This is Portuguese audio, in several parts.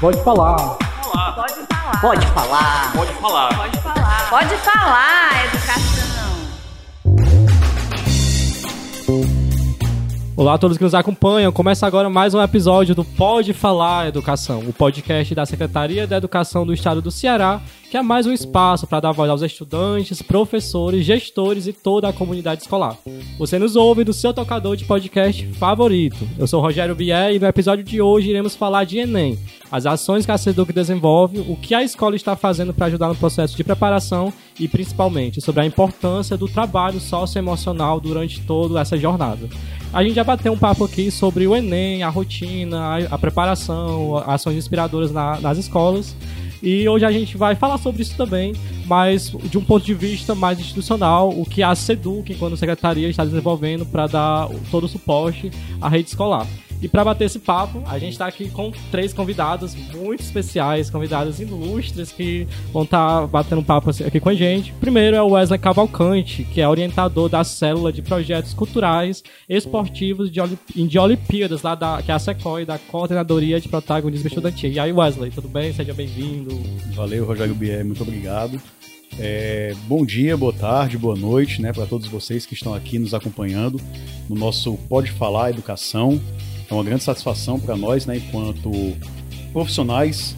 Pode falar. Falar. Pode falar. Pode falar. Pode falar. Pode falar. Pode falar, educação. Olá a todos que nos acompanham. Começa agora mais um episódio do Pode Falar Educação, o podcast da Secretaria da Educação do Estado do Ceará, que é mais um espaço para dar voz aos estudantes, professores, gestores e toda a comunidade escolar. Você nos ouve do seu tocador de podcast favorito. Eu sou Rogério Bier e no episódio de hoje iremos falar de Enem, as ações que a SEDUC desenvolve, o que a escola está fazendo para ajudar no processo de preparação e principalmente sobre a importância do trabalho socioemocional durante toda essa jornada. A gente já bateu um papo aqui sobre o Enem, a rotina, a, preparação, ações inspiradoras na, nas escolas. E hoje a gente vai falar sobre isso também, mas de um ponto de vista mais institucional, o que a SEDUC, enquanto secretaria, está desenvolvendo para dar todo o suporte à rede escolar. E para bater esse papo, a gente está aqui com três convidados muito especiais, convidados ilustres que vão estar tá batendo papo aqui com a gente. Primeiro é o Wesley Cavalcante, que é orientador da célula de projetos culturais esportivos de, Olimp de Olimpíadas, lá da, que é a SECOI, da Coordenadoria de Protagonismo Estudantil. E aí, Wesley, tudo bem? Seja bem-vindo. Valeu, Rogério Bier, muito obrigado. É, bom dia, boa tarde, boa noite, né, para todos vocês que estão aqui nos acompanhando no nosso Pode Falar Educação. É uma grande satisfação para nós, né, enquanto profissionais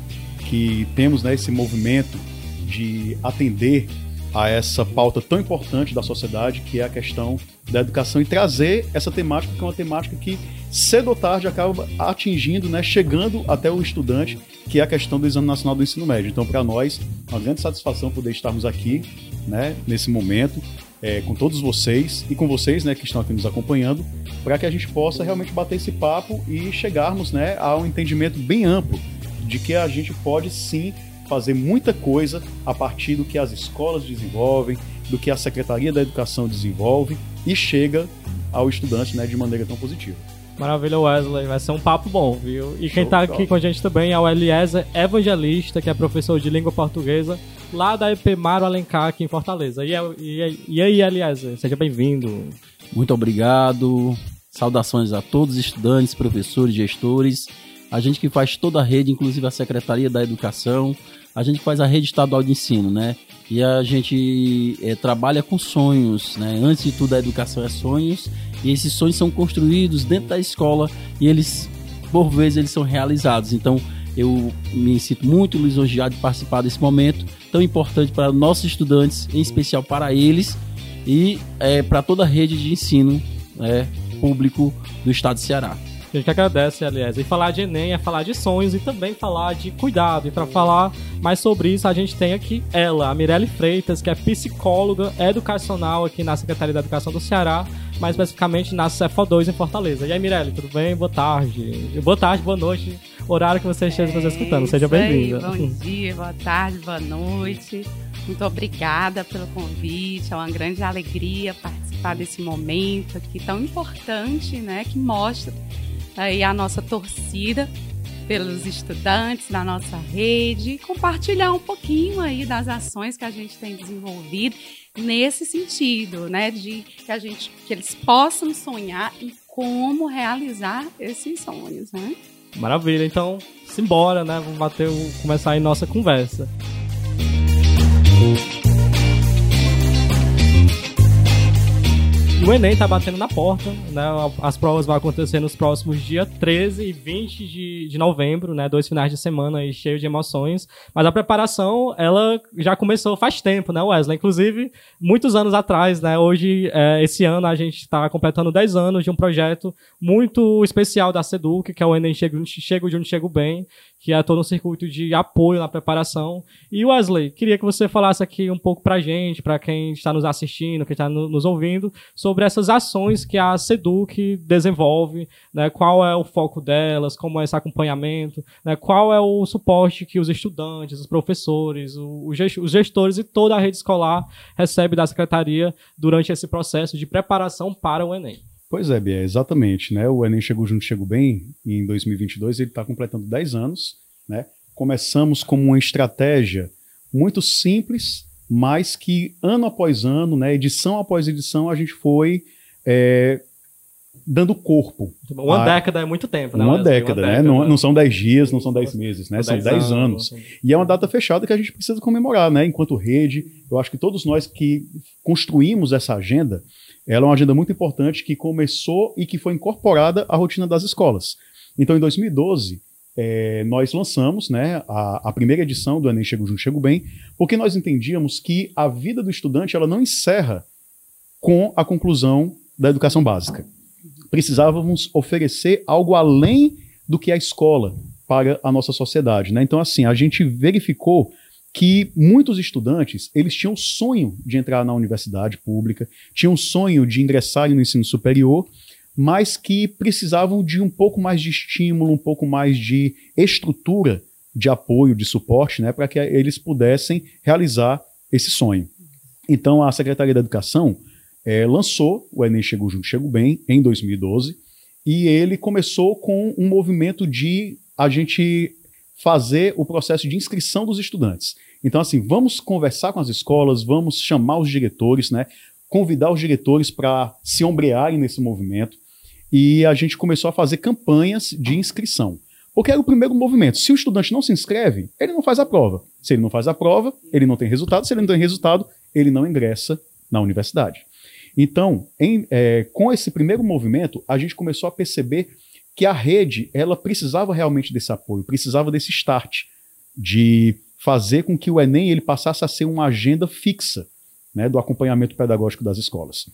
que temos né, esse movimento de atender a essa pauta tão importante da sociedade, que é a questão da educação, e trazer essa temática, que é uma temática que cedo ou tarde acaba atingindo, né, chegando até o estudante, que é a questão do Exame Nacional do Ensino Médio. Então, para nós, uma grande satisfação poder estarmos aqui, né, nesse momento, é, com todos vocês e com vocês, né, que estão aqui nos acompanhando, para que a gente possa realmente bater esse papo e chegarmos, né, a um entendimento bem amplo de que a gente pode sim fazer muita coisa a partir do que as escolas desenvolvem, do que a Secretaria da Educação desenvolve e chega ao estudante, né, de maneira tão positiva. Maravilha, Wesley. Vai ser um papo bom, viu? E quem está aqui com a gente também é o Eliezer Evangelista, que é professor de língua portuguesa lá da EP Mário Alencar, aqui em Fortaleza. E, e, e aí, Eliezer, seja bem-vindo. Muito obrigado. Saudações a todos os estudantes, professores, gestores, a gente que faz toda a rede, inclusive a Secretaria da Educação, a gente faz a rede estadual de ensino, né? E a gente é, trabalha com sonhos, né? Antes de tudo, a educação é sonhos, e esses sonhos são construídos dentro da escola e eles, por vezes, eles são realizados. Então, eu me sinto muito lisonjeado de participar desse momento tão importante para nossos estudantes, em especial para eles e é, para toda a rede de ensino né, público do estado de Ceará. A gente que agradece, aliás. E falar de Enem é falar de sonhos e também falar de cuidado. E para falar mais sobre isso, a gente tem aqui ela, a Mirelle Freitas, que é psicóloga educacional aqui na Secretaria da Educação do Ceará, mais especificamente na CEFO 2 em Fortaleza. E aí, Mirelle, tudo bem? Boa tarde. Boa tarde, boa noite. Horário que você esteja nos escutando. Seja bem-vinda. Bom dia, boa tarde, boa noite. Muito obrigada pelo convite. É uma grande alegria participar desse momento aqui tão importante, né? Que mostra aí a nossa torcida pelos estudantes da nossa rede e compartilhar um pouquinho aí das ações que a gente tem desenvolvido nesse sentido, né, de que a gente que eles possam sonhar e como realizar esses sonhos, né? Maravilha, então simbora, né? Vamos bater, começar aí nossa conversa. O Enem tá batendo na porta, né? As provas vão acontecer nos próximos dias 13 e 20 de, de novembro, né? Dois finais de semana aí cheios de emoções. Mas a preparação, ela já começou faz tempo, né, Wesley? Inclusive, muitos anos atrás, né? Hoje, é, esse ano, a gente está completando 10 anos de um projeto muito especial da SEDUC, que é o Enem Chego, Chego de Onde Chego Bem, que é todo um circuito de apoio na preparação. E Wesley, queria que você falasse aqui um pouco pra gente, para quem está nos assistindo, quem está nos ouvindo, sobre essas ações que a SEDUC desenvolve, né, qual é o foco delas, como é esse acompanhamento, né, qual é o suporte que os estudantes, os professores, os gestores e toda a rede escolar recebe da secretaria durante esse processo de preparação para o Enem. Pois é, Bia, exatamente. Né? O Enem chegou junto, chegou bem em 2022, ele está completando 10 anos. Né? Começamos como uma estratégia muito simples, mas que ano após ano, né, edição após edição, a gente foi é, dando corpo. Uma a... década é muito tempo, né? Uma década, uma né? Década. Não, não, são dez dias, não são dez meses, né? São dez, dez anos. anos. E é uma data fechada que a gente precisa comemorar, né? Enquanto rede, eu acho que todos nós que construímos essa agenda, ela é uma agenda muito importante que começou e que foi incorporada à rotina das escolas. Então, em 2012, é, nós lançamos né, a, a, primeira edição do Enem Chego Junto, Chego Bem, porque nós entendíamos que a vida do estudante ela não encerra com a conclusão da educação básica. Precisávamos oferecer algo além do que a escola para a nossa sociedade. Né? Então, assim, a gente verificou que muitos estudantes eles tinham sonho de entrar na universidade pública, tinham sonho de ingressar no ensino superior, mas que precisavam de um pouco mais de estímulo, um pouco mais de estrutura de apoio, de suporte, né, para que eles pudessem realizar esse sonho. Então, a Secretaria da Educação é, lançou o Enem Chegou Junto, Chego Bem, em 2012, e ele começou com um movimento de a gente fazer o processo de inscrição dos estudantes. Então, assim, vamos conversar com as escolas, vamos chamar os diretores, né? Convidar os diretores para se ombrearem nesse movimento. E a gente começou a fazer campanhas de inscrição. Porque era o primeiro movimento. Se o estudante não se inscreve, ele não faz a prova. Se ele não faz a prova, ele não tem resultado. Se ele não tem resultado, ele não ingressa na universidade. Então, em, é, com esse primeiro movimento, a gente começou a perceber que a rede ela precisava realmente desse apoio, precisava desse start, de fazer com que o Enem ele passasse a ser uma agenda fixa né, do acompanhamento pedagógico das escolas.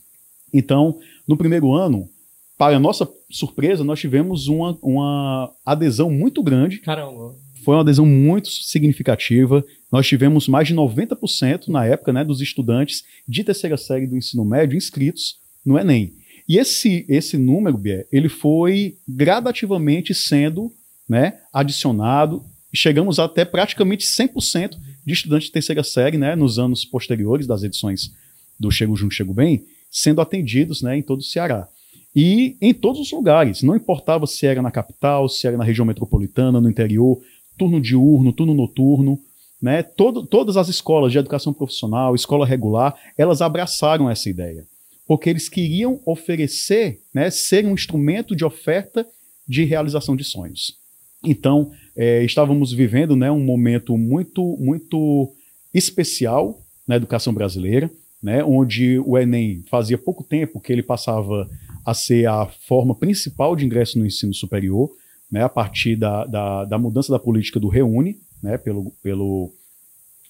Então, no primeiro ano, para nossa surpresa, nós tivemos uma, uma adesão muito grande. Caramba. Foi uma adesão muito significativa. Nós tivemos mais de 90% na época né, dos estudantes de terceira série do ensino médio inscritos no Enem. E esse, esse número, Bier, ele foi gradativamente sendo né, adicionado. Chegamos até praticamente 100% de estudantes de terceira série né, nos anos posteriores das edições do Chego Junto, Chego Bem, sendo atendidos né, em todo o Ceará. E em todos os lugares, não importava se era na capital, se era na região metropolitana, no interior, turno diurno, turno noturno, né? Todo, todas as escolas de educação profissional, escola regular, elas abraçaram essa ideia porque eles queriam oferecer, né, ser um instrumento de oferta de realização de sonhos. Então, é, estávamos vivendo né, um momento muito, muito especial na educação brasileira, né, onde o Enem fazia pouco tempo que ele passava a ser a forma principal de ingresso no ensino superior, né, a partir da, da, da mudança da política do Reúne, né, pelo, pelo,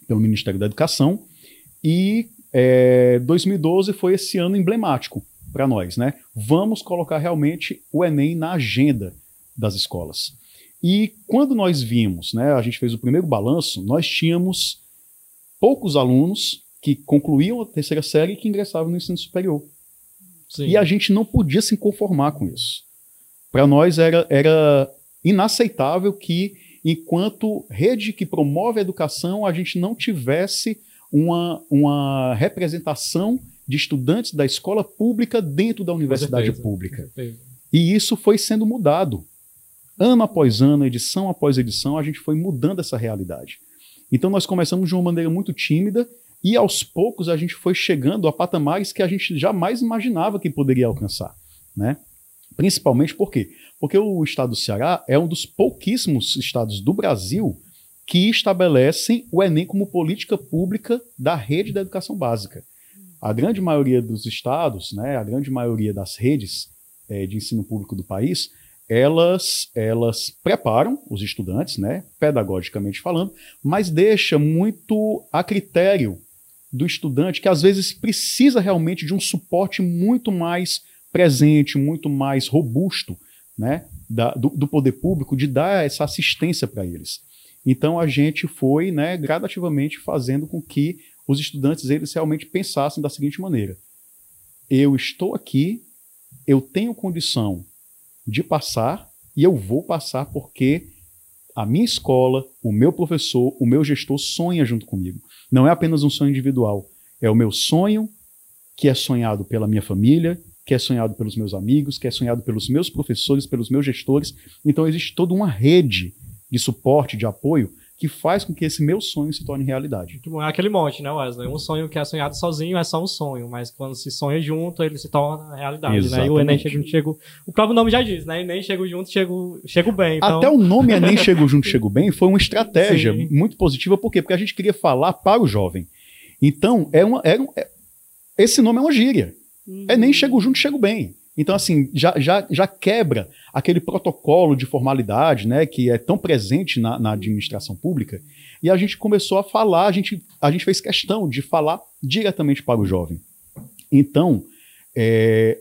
pelo Ministério da Educação, e é, 2012 foi esse ano emblemático para nós, né? Vamos colocar realmente o Enem na agenda das escolas. E quando nós vimos, né, a gente fez o primeiro balanço, nós tínhamos poucos alunos que concluíam a terceira série e que ingressavam no ensino superior. Sim. E a gente não podia se conformar com isso. Para nós era, era inaceitável que, enquanto rede que promove a educação, a gente não tivesse uma, uma representação de estudantes da escola pública dentro da universidade pública. E isso foi sendo mudado. Ano após ano, edição após edição, a gente foi mudando essa realidade. Então nós começamos de uma maneira muito tímida e aos poucos a gente foi chegando a patamares que a gente jamais imaginava que poderia alcançar, né? Principalmente por quê? Porque o estado do Ceará é um dos pouquíssimos estados do Brasil que estabelecem o Enem como política pública da rede da educação básica. A grande maioria dos estados, né, a grande maioria das redes é, de ensino público do país, elas, elas preparam os estudantes, né, pedagogicamente falando, mas deixa muito a critério do estudante que às vezes precisa realmente de um suporte muito mais presente, muito mais robusto, né, da, do, do poder público de dar essa assistência para eles. Então a gente foi, né, gradativamente fazendo com que os estudantes eles realmente pensassem da seguinte maneira: eu estou aqui, eu tenho condição de passar e eu vou passar porque a minha escola, o meu professor, o meu gestor sonha junto comigo. Não é apenas um sonho individual, é o meu sonho que é sonhado pela minha família, que é sonhado pelos meus amigos, que é sonhado pelos meus professores, pelos meus gestores. Então existe toda uma rede de suporte, de apoio, que faz com que esse meu sonho se torne realidade. É aquele monte, né, Wesley? Um sonho que é sonhado sozinho é só um sonho, mas quando se sonha junto, ele se torna realidade, Exatamente. né? E o Enem chega, chega, o próprio nome já diz, né? Enem chega junto, chego, chego bem. Então... Até o nome Enem chego junto, chego bem foi uma estratégia Sim. muito positiva, por quê? Porque a gente queria falar para o jovem. Então, é uma, é, é esse nome é uma gíria. Uhum. Enem chego junto, chego bem. Então, assim, já, já, já quebra aquele protocolo de formalidade, né, que é tão presente na, na, administração pública. E a gente começou a falar, a gente, a gente fez questão de falar diretamente para o jovem. Então, é,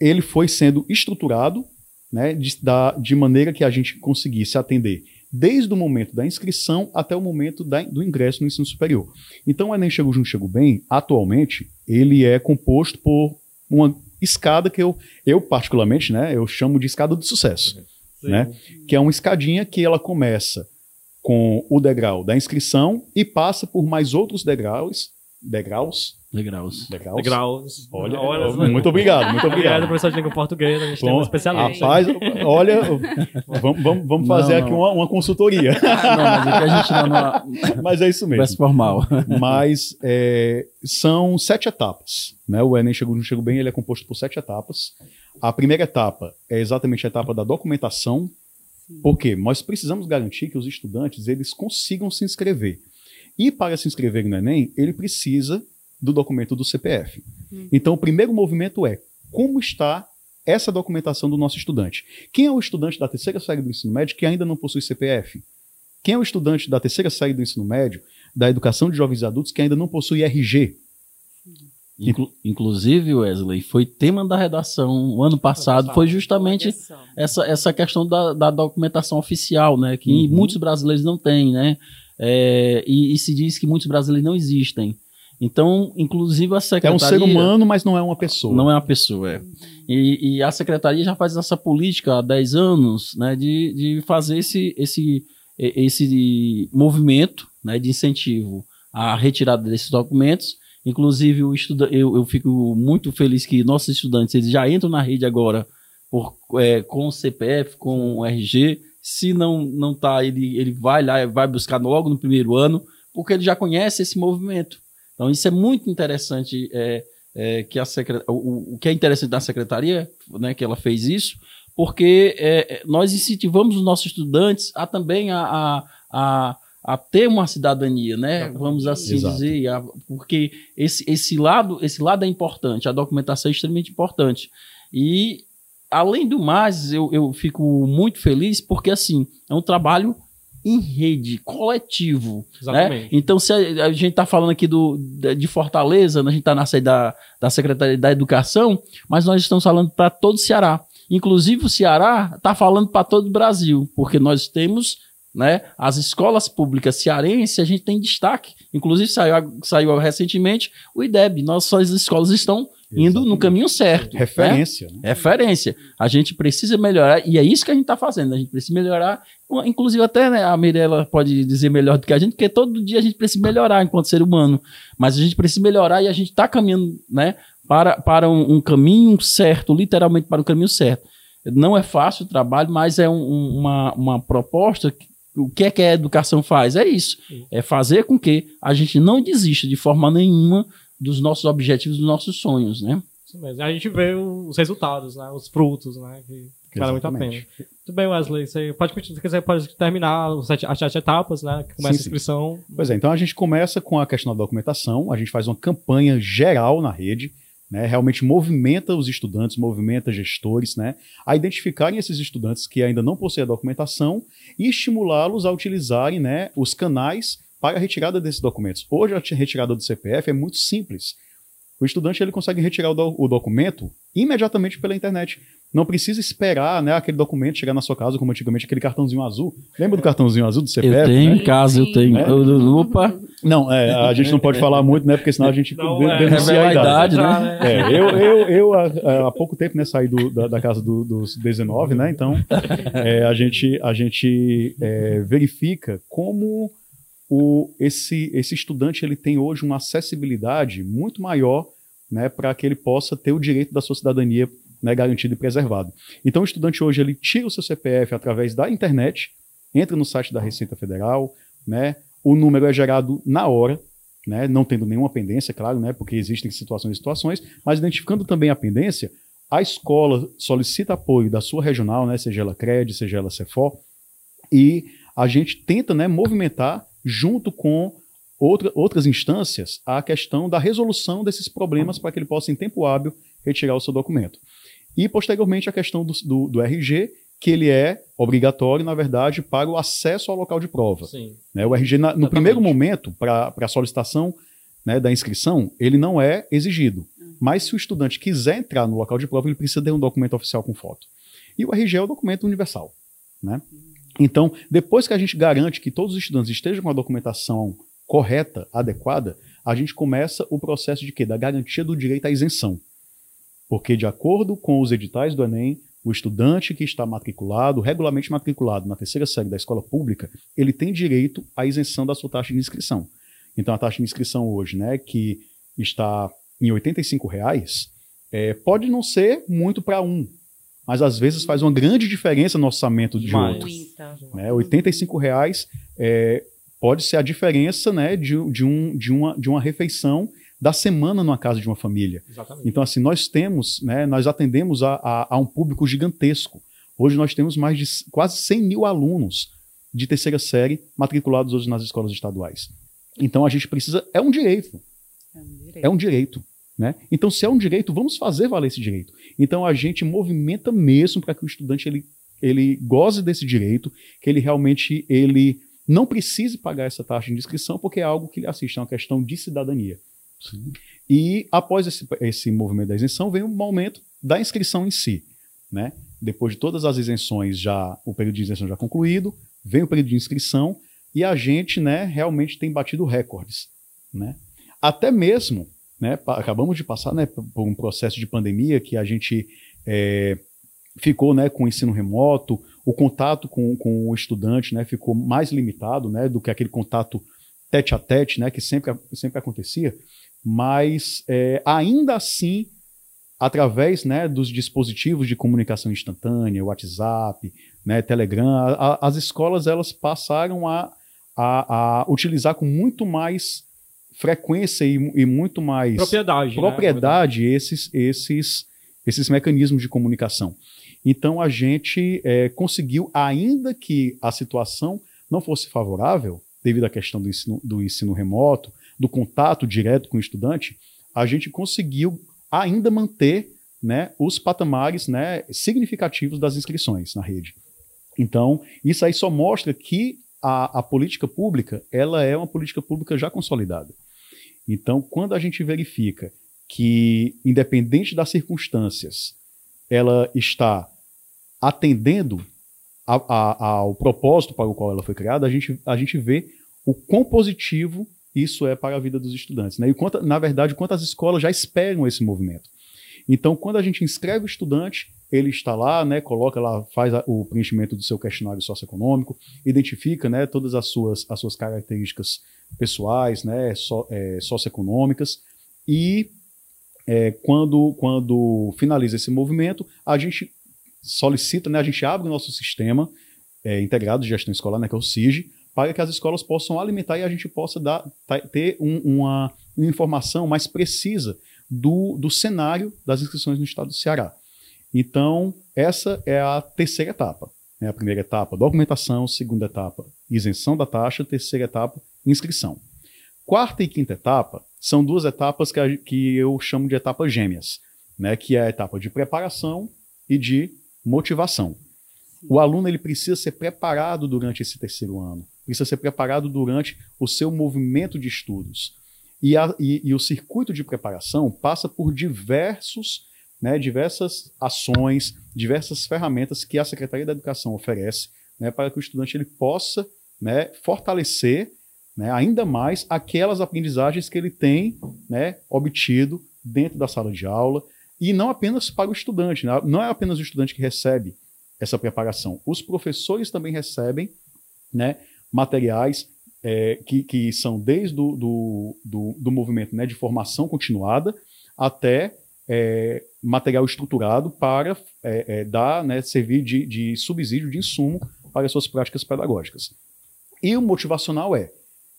ele foi sendo estruturado né, de, da, de maneira que a gente conseguisse atender desde o momento da inscrição até o momento da, do ingresso no ensino superior. Então, o Enem Chego Junto, Chego Bem, atualmente, ele é composto por uma escada que eu, eu particularmente, né, eu chamo de escada do sucesso, Sim. né, que é uma escadinha que ela começa com o degrau da inscrição e passa por mais outros degraus, degraus Degraus. Degraus. Degraus. Olha, olha muito obrigado, muito obrigado. professor de língua portuguesa, a gente Bom, tem um especialista. Rapaz, olha, vamos, vamos, vamos fazer não, não. aqui uma, uma consultoria. não, mas é que a gente não, Mas é isso mesmo. Mais formal. Mas é, são sete etapas. Né? O Enem Chegou, Chegou Bem ele é composto por sete etapas. A primeira etapa é exatamente a etapa da documentação, porque nós precisamos garantir que os estudantes eles consigam se inscrever. E para se inscrever no Enem, ele precisa do documento do CPF. Uhum. Então, o primeiro movimento é como está essa documentação do nosso estudante. Quem é o estudante da terceira série do ensino médio que ainda não possui CPF? Quem é o estudante da terceira série do ensino médio, da educação de jovens e adultos, que ainda não possui RG? Inclu inclusive, Wesley, foi tema da redação o ano passado, foi justamente essa, essa questão da, da documentação oficial, né? Que uhum. muitos brasileiros não têm, né? É, e, e se diz que muitos brasileiros não existem. Então, inclusive a secretaria... É um ser humano, mas não é uma pessoa. Não é uma pessoa, é. E, e a secretaria já faz essa política há 10 anos, né, de, de fazer esse, esse, esse movimento né, de incentivo à retirada desses documentos. Inclusive, o estuda eu, eu fico muito feliz que nossos estudantes eles já entram na rede agora por, é, com o CPF, com o RG. Se não não tá, ele, ele vai lá, vai buscar logo no primeiro ano, porque ele já conhece esse movimento. Então, isso é muito interessante, é, é, que a secret... o, o que é interessante da secretaria, né, que ela fez isso, porque é, é nós incentivamos os nossos estudantes a também a, a, a, a ter uma cidadania, né? Vamos assim Exato. dizer, a, porque esse, esse, lado, esse lado é importante, a documentação é extremamente importante. E, além do mais, eu, eu fico muito feliz porque, assim, é um trabalho em rede, coletivo. Né? Exatamente. Né? Então, se a, a gente está falando aqui do, de Fortaleza, né? a gente está na sede da, da Secretaria da Educação, mas nós estamos falando para todo o Ceará. Inclusive, o Ceará está falando para todo o Brasil, porque nós temos né, as escolas públicas cearenses, a gente tem destaque. Inclusive, saiu, saiu recentemente o IDEB. Nossas escolas estão indo no caminho certo. Né? Referência. Né? Referência. A gente precisa melhorar, e é isso que a gente está fazendo. A gente precisa melhorar. Inclusive, até né, a Mirella pode dizer melhor do que a gente, porque todo dia a gente precisa melhorar enquanto ser humano. Mas a gente precisa melhorar e a gente está caminhando né, para, para um, um, caminho certo, literalmente para o um caminho certo. Não é fácil o trabalho, mas é um, uma, uma proposta que o que é que a educação faz? É isso. É fazer com que a gente não desista de forma nenhuma dos nossos objetivos, dos nossos sonhos, né? Isso mesmo. A gente vê os resultados, né? Os frutos, né? Que, vale muito a pena. Muito bem, Wesley. Você pode, quiser, pode terminar as sete, as sete etapas, né? Que começa sim, a inscrição. Sim. Pois é, então a gente começa com a questão da documentação, a gente faz uma campanha geral na rede, né, realmente movimenta os estudantes, movimenta gestores, né, a identificarem esses estudantes que ainda não possuem a documentação e estimulá-los a utilizarem né, os canais para a retirada desses documentos. Hoje a retirada do CPF é muito simples. O estudante ele consegue retirar o, do, o documento imediatamente pela internet. Não precisa esperar né, aquele documento chegar na sua casa, como antigamente aquele cartãozinho azul. Lembra do cartãozinho azul do CPF? Eu tenho né? em casa, eu tenho. É? Opa! Não, é, a gente não pode falar muito, né? Porque senão a gente não, é, denuncia é a idade. né? É, eu, eu, eu há, há, pouco tempo né, saí do, da, da, casa do, dos 19, né? Então é, a gente, a gente é, verifica como o, esse, esse estudante ele tem hoje uma acessibilidade muito maior né, para que ele possa ter o direito da sua cidadania né, garantido e preservado. Então, o estudante hoje ele tira o seu CPF através da internet, entra no site da Receita Federal, né, o número é gerado na hora, né, não tendo nenhuma pendência, claro, né, porque existem situações e situações, mas identificando também a pendência, a escola solicita apoio da sua regional, né, seja ela CRED, seja ela CEFOR, e a gente tenta né, movimentar, junto com outra, outras instâncias, a questão da resolução desses problemas para que ele possa, em tempo hábil, retirar o seu documento. E, posteriormente, a questão do, do, do RG, que ele é obrigatório, na verdade, para o acesso ao local de prova. Sim. Né, o RG, na, no primeiro momento, para a solicitação né, da inscrição, ele não é exigido. Mas se o estudante quiser entrar no local de prova, ele precisa ter um documento oficial com foto. E o RG é o documento universal. Né? Então, depois que a gente garante que todos os estudantes estejam com a documentação correta, adequada, a gente começa o processo de quê? Da garantia do direito à isenção. Porque, de acordo com os editais do Enem, o estudante que está matriculado, regularmente matriculado na terceira série da escola pública, ele tem direito à isenção da sua taxa de inscrição. Então, a taxa de inscrição hoje, né, que está em R$ reais, é, pode não ser muito para um, mas às vezes faz uma grande diferença no orçamento de mas, outro. Né, R$ reais é, pode ser a diferença né, de, de, um, de, uma, de uma refeição da semana numa casa de uma família. Exatamente. Então, assim, nós temos, né, nós atendemos a, a, a, um público gigantesco. Hoje nós temos mais de quase 100 mil alunos de terceira série matriculados hoje nas escolas estaduais. Então a gente precisa, é um direito. É um direito. É um direito né? Então, se é um direito, vamos fazer valer esse direito. Então a gente movimenta mesmo para que o estudante ele, ele goze desse direito, que ele realmente ele não precise pagar essa taxa de inscrição, porque é algo que ele assiste, é uma questão de cidadania. Sim. E após esse, esse movimento da isenção, vem o momento da inscrição em si. Né? Depois de todas as isenções, já o período de isenção já concluído, vem o período de inscrição e a gente né, realmente tem batido recordes. Né? Até mesmo, né, acabamos de passar né, por um processo de pandemia que a gente é, ficou né, com o ensino remoto, o contato com, com o estudante né, ficou mais limitado né, do que aquele contato tete a tete né, que sempre, sempre acontecia, mas é, ainda assim, através né, dos dispositivos de comunicação instantânea, WhatsApp, né, Telegram, a, a, as escolas elas passaram a, a, a utilizar com muito mais frequência e, e muito mais propriedade, né, propriedade né? esses, esses, esses mecanismos de comunicação. Então a gente é, conseguiu, ainda que a situação não fosse favorável, devido à questão do ensino, do ensino remoto, do contato direto com o estudante, a gente conseguiu ainda manter né, os patamares né, significativos das inscrições na rede. Então, isso aí só mostra que a, a política pública ela é uma política pública já consolidada. Então, quando a gente verifica que, independente das circunstâncias, ela está atendendo a, a, ao propósito para o qual ela foi criada, a gente, a gente vê o quão positivo isso é para a vida dos estudantes. Né? E quanto, na verdade, quantas escolas já esperam esse movimento. Então, quando a gente inscreve o estudante, ele está lá, né, coloca lá, faz o preenchimento do seu questionário socioeconômico, identifica né, todas as suas, as suas características pessoais, né, so, é, socioeconômicas, e é, quando, quando finaliza esse movimento, a gente solicita, né, a gente abre o nosso sistema é, integrado de gestão escolar, né, que é o SIG, para que as escolas possam alimentar e a gente possa dar, ter um, uma, uma informação mais precisa do, do cenário das inscrições no estado do Ceará. Então, essa é a terceira etapa. Né? A primeira etapa, documentação, segunda etapa, isenção da taxa, terceira etapa, inscrição. Quarta e quinta etapa são duas etapas que, a, que eu chamo de etapas gêmeas, né, que é a etapa de preparação e de motivação. O aluno ele precisa ser preparado durante esse terceiro ano, precisa ser preparado durante o seu movimento de estudos. E, a, e, e o circuito de preparação passa por diversos, né, diversas ações, diversas ferramentas que a Secretaria da Educação oferece né, para que o estudante ele possa né, fortalecer né, ainda mais aquelas aprendizagens que ele tem né, obtido dentro da sala de aula, e não apenas para o estudante, né? não é apenas o estudante que recebe essa preparação, os professores também recebem né, materiais é, que, que são desde do, do, do, do movimento né, de formação continuada até é, material estruturado para é, é dar, né, servir de, de subsídio, de insumo para as suas práticas pedagógicas. E o motivacional é: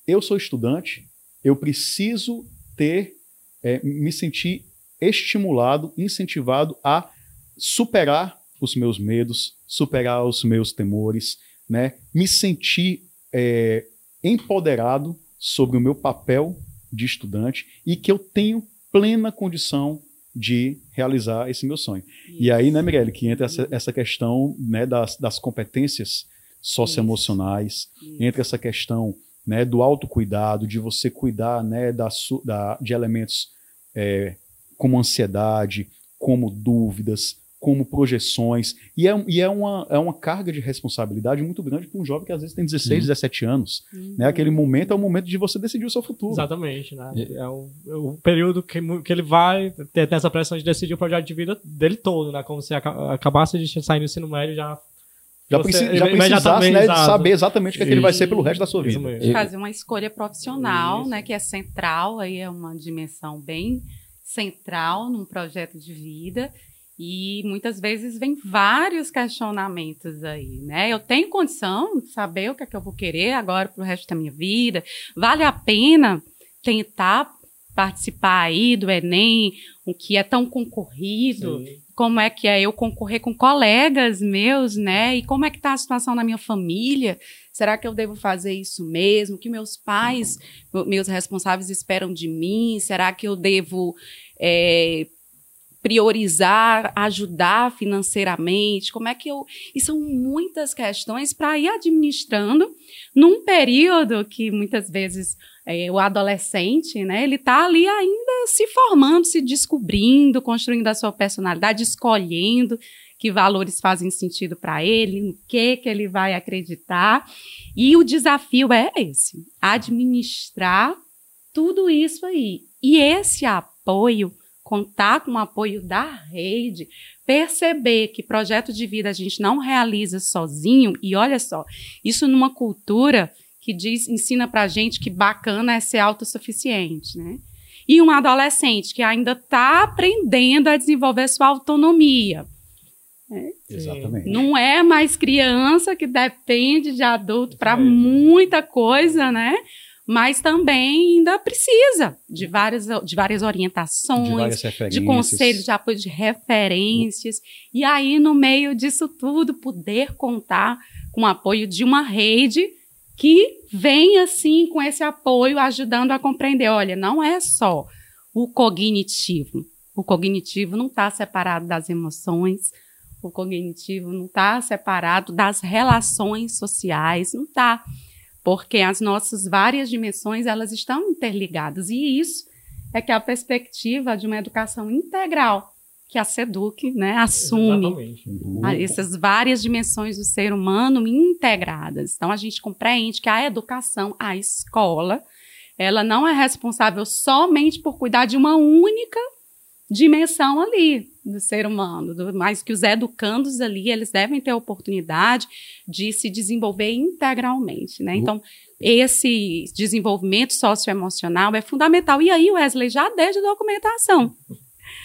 eu sou estudante, eu preciso ter, é, me sentir estimulado, incentivado a superar os meus medos, superar os meus temores, né? Me sentir é, empoderado sobre o meu papel de estudante e que eu tenho plena condição de realizar esse meu sonho. Isso. E aí, né, Mirelle, que entra essa, essa questão né, das, das competências socioemocionais, Isso. entra essa questão né, do autocuidado, de você cuidar né, da, da, de elementos é, como ansiedade, como dúvidas, como projeções. E é, e é, uma, é uma carga de responsabilidade muito grande para um jovem que às vezes tem 16, uhum. 17 anos. Uhum. Né? Aquele momento é o momento de você decidir o seu futuro. Exatamente. Né? É, é o, é o, período que, que ele vai ter essa pressão de decidir o projeto de vida dele todo, né? Como se acabasse de sair do ensino médio já já, você, preci já precisasse né, saber exatamente o que, é que ele vai ser pelo resto da sua vida. Fazer uma escolha profissional, né, que é central, aí é uma dimensão bem central num projeto de vida. E muitas vezes vem vários questionamentos aí, né? Eu tenho condição de saber o que é que eu vou querer agora para o resto da minha vida? Vale a pena tentar participar aí do Enem, o que é tão concorrido? Sim. Como é que é eu concorrer com colegas meus, né? E como é que está a situação na minha família? Será que eu devo fazer isso mesmo? O que meus pais, meus responsáveis esperam de mim? Será que eu devo é, priorizar, ajudar financeiramente? Como é que eu. E são muitas questões para ir administrando num período que muitas vezes é, o adolescente, né, ele está ali ainda se formando, se descobrindo, construindo a sua personalidade, escolhendo que valores fazem sentido para ele, em que que ele vai acreditar. E o desafio é esse: administrar tudo isso aí. E esse apoio contar com o apoio da rede, perceber que projeto de vida a gente não realiza sozinho, e olha só, isso numa cultura que diz, ensina pra gente que bacana é ser autossuficiente, né? E um adolescente que ainda está aprendendo a desenvolver sua autonomia. Né? Exatamente. Não é mais criança que depende de adulto para muita coisa, né? Mas também ainda precisa de várias, de várias orientações, de, de conselhos de apoio de referências. E aí, no meio disso tudo, poder contar com o apoio de uma rede que vem, assim, com esse apoio, ajudando a compreender: olha, não é só o cognitivo. O cognitivo não está separado das emoções, o cognitivo não está separado das relações sociais, não está porque as nossas várias dimensões elas estão interligadas. E isso é que é a perspectiva de uma educação integral que a Seduc né, assume. Essas várias dimensões do ser humano integradas. Então a gente compreende que a educação, a escola, ela não é responsável somente por cuidar de uma única dimensão ali do ser humano, do, mas que os educandos ali, eles devem ter a oportunidade de se desenvolver integralmente, né? Então, esse desenvolvimento socioemocional é fundamental. E aí, Wesley, já desde a documentação.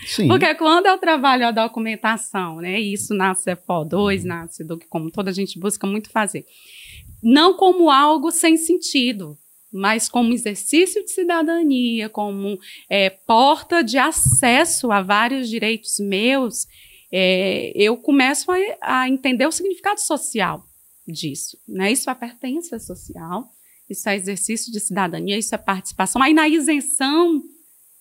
Sim. Porque quando eu trabalho a documentação, né, isso na CEPO2, na CEDUC, como toda a gente busca muito fazer, não como algo sem sentido, mas como exercício de cidadania, como é, porta de acesso a vários direitos meus, é, eu começo a, a, entender o significado social disso. Né? Isso é pertença social, isso é exercício de cidadania, isso é participação. Aí na isenção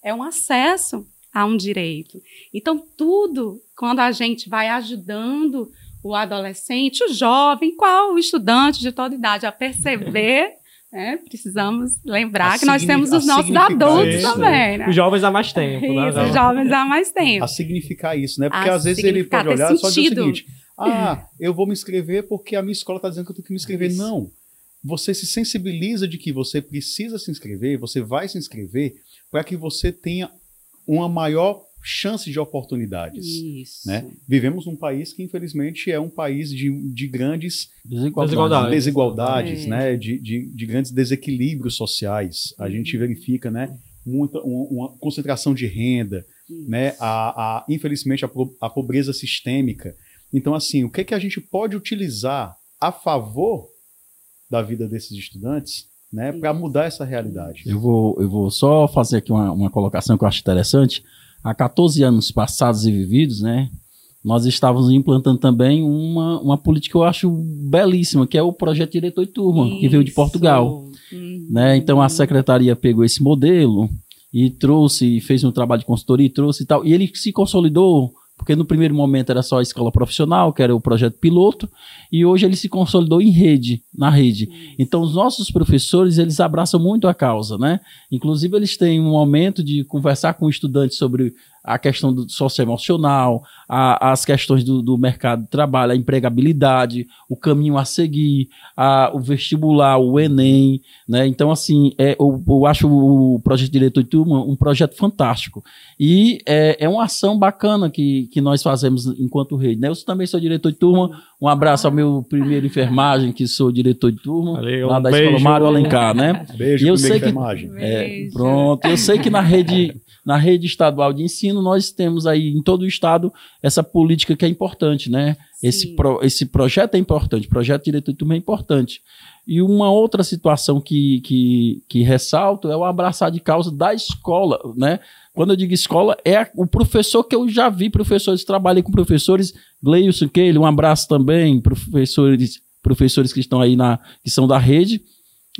é um acesso a um direito. Então, tudo, quando a gente vai ajudando o adolescente, o jovem, qual o estudante de toda idade a perceber É, precisamos lembrar a que nós temos os nossos adultos isso, também, né? Os jovens há mais tempo. Né? Isso, os jovens há mais tempo. A significar isso, né? Porque a às vezes ele pode olhar só dizer o seguinte: ah, eu vou me inscrever porque a minha escola está dizendo que eu tenho que me inscrever. Isso. Não. Você se sensibiliza de que você precisa se inscrever, você vai se inscrever para que você tenha uma maior chance de oportunidades. Isso. Né? Vivemos num país que, infelizmente, é um país de, de grandes desigualdades, desigualdades né? De, de, de, grandes desequilíbrios sociais. A gente verifica né? Muita, uma, uma concentração de renda, né? a, a, infelizmente, a, a pobreza sistêmica. Então, assim, o que, é que a gente pode utilizar a favor da vida desses estudantes, né, para mudar essa realidade. Eu vou, eu vou só fazer aqui uma, uma colocação que eu acho interessante. Há 14 anos passados e vividos, né, nós estávamos implantando também uma, uma política que eu acho belíssima, que é o projeto Diretor de Turma, Isso. que veio de Portugal. Uhum. Né? Então a secretaria pegou esse modelo e trouxe, fez um trabalho de consultoria e trouxe e tal, e ele se consolidou porque no primeiro momento era só a escola profissional, que era o projeto piloto, e hoje ele se consolidou em rede, na rede. Então os nossos professores, eles abraçam muito a causa, né? Inclusive eles têm um momento de conversar com o estudante sobre a questão do socioemocional, a, as questões do, do, mercado de trabalho, a empregabilidade, o caminho a seguir, a, o vestibular, o Enem, né? Então, assim, é, eu, eu acho o projeto Diretor de Turma um projeto fantástico. E é, é uma ação bacana que, que nós fazemos enquanto rede, né? Eu também sou diretor de turma, um abraço ao meu primeiro enfermagem, que sou diretor de turma, Valeu, lá um da beijo. Escola Mário Alencar, né? Beijo, e eu sei que, enfermagem. É, pronto, eu sei que na rede na rede estadual de ensino, nós temos aí em todo o estado essa política que é importante, né? Esse, pro, esse projeto é importante, o projeto diretor de turma é importante. E uma outra situação que, que, que ressalto é o abraçar de causa da escola, né? Quando eu digo escola, é o professor que eu já vi, professores, trabalhei com professores, Gleilson Keile, um abraço também, professores, professores que estão aí na, que são da rede,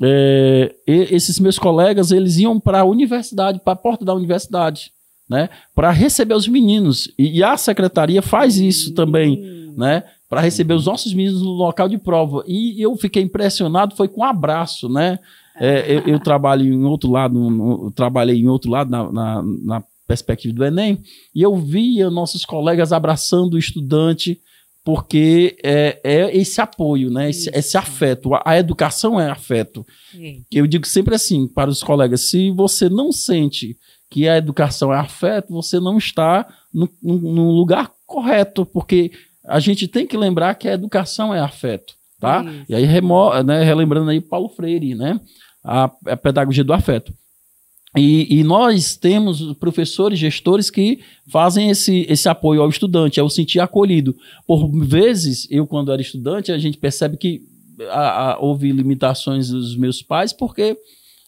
é, esses meus colegas eles iam para a universidade, para a porta da universidade, né, para receber os meninos. E, e, a secretaria faz isso também, né, para receber os nossos meninos no local de prova. E eu fiquei impressionado, foi com um abraço, né. É, eu, eu, trabalho em outro lado, trabalhei em outro lado na, na, na perspectiva do Enem, e eu via nossos colegas abraçando o estudante, porque é, é esse apoio, né? Esse, esse, afeto. A, a, educação é afeto. Sim. Eu digo sempre assim para os colegas: se você não sente que a educação é afeto, você não está no, no, no lugar correto, porque a gente tem que lembrar que a educação é afeto, tá? E aí, remo, né, relembrando aí Paulo Freire, né? A, a pedagogia do afeto. E, e, nós temos professores, gestores que fazem esse, esse apoio ao estudante, é o sentir acolhido. Por vezes, eu, quando era estudante, a gente percebe que a, a, houve limitações dos meus pais, porque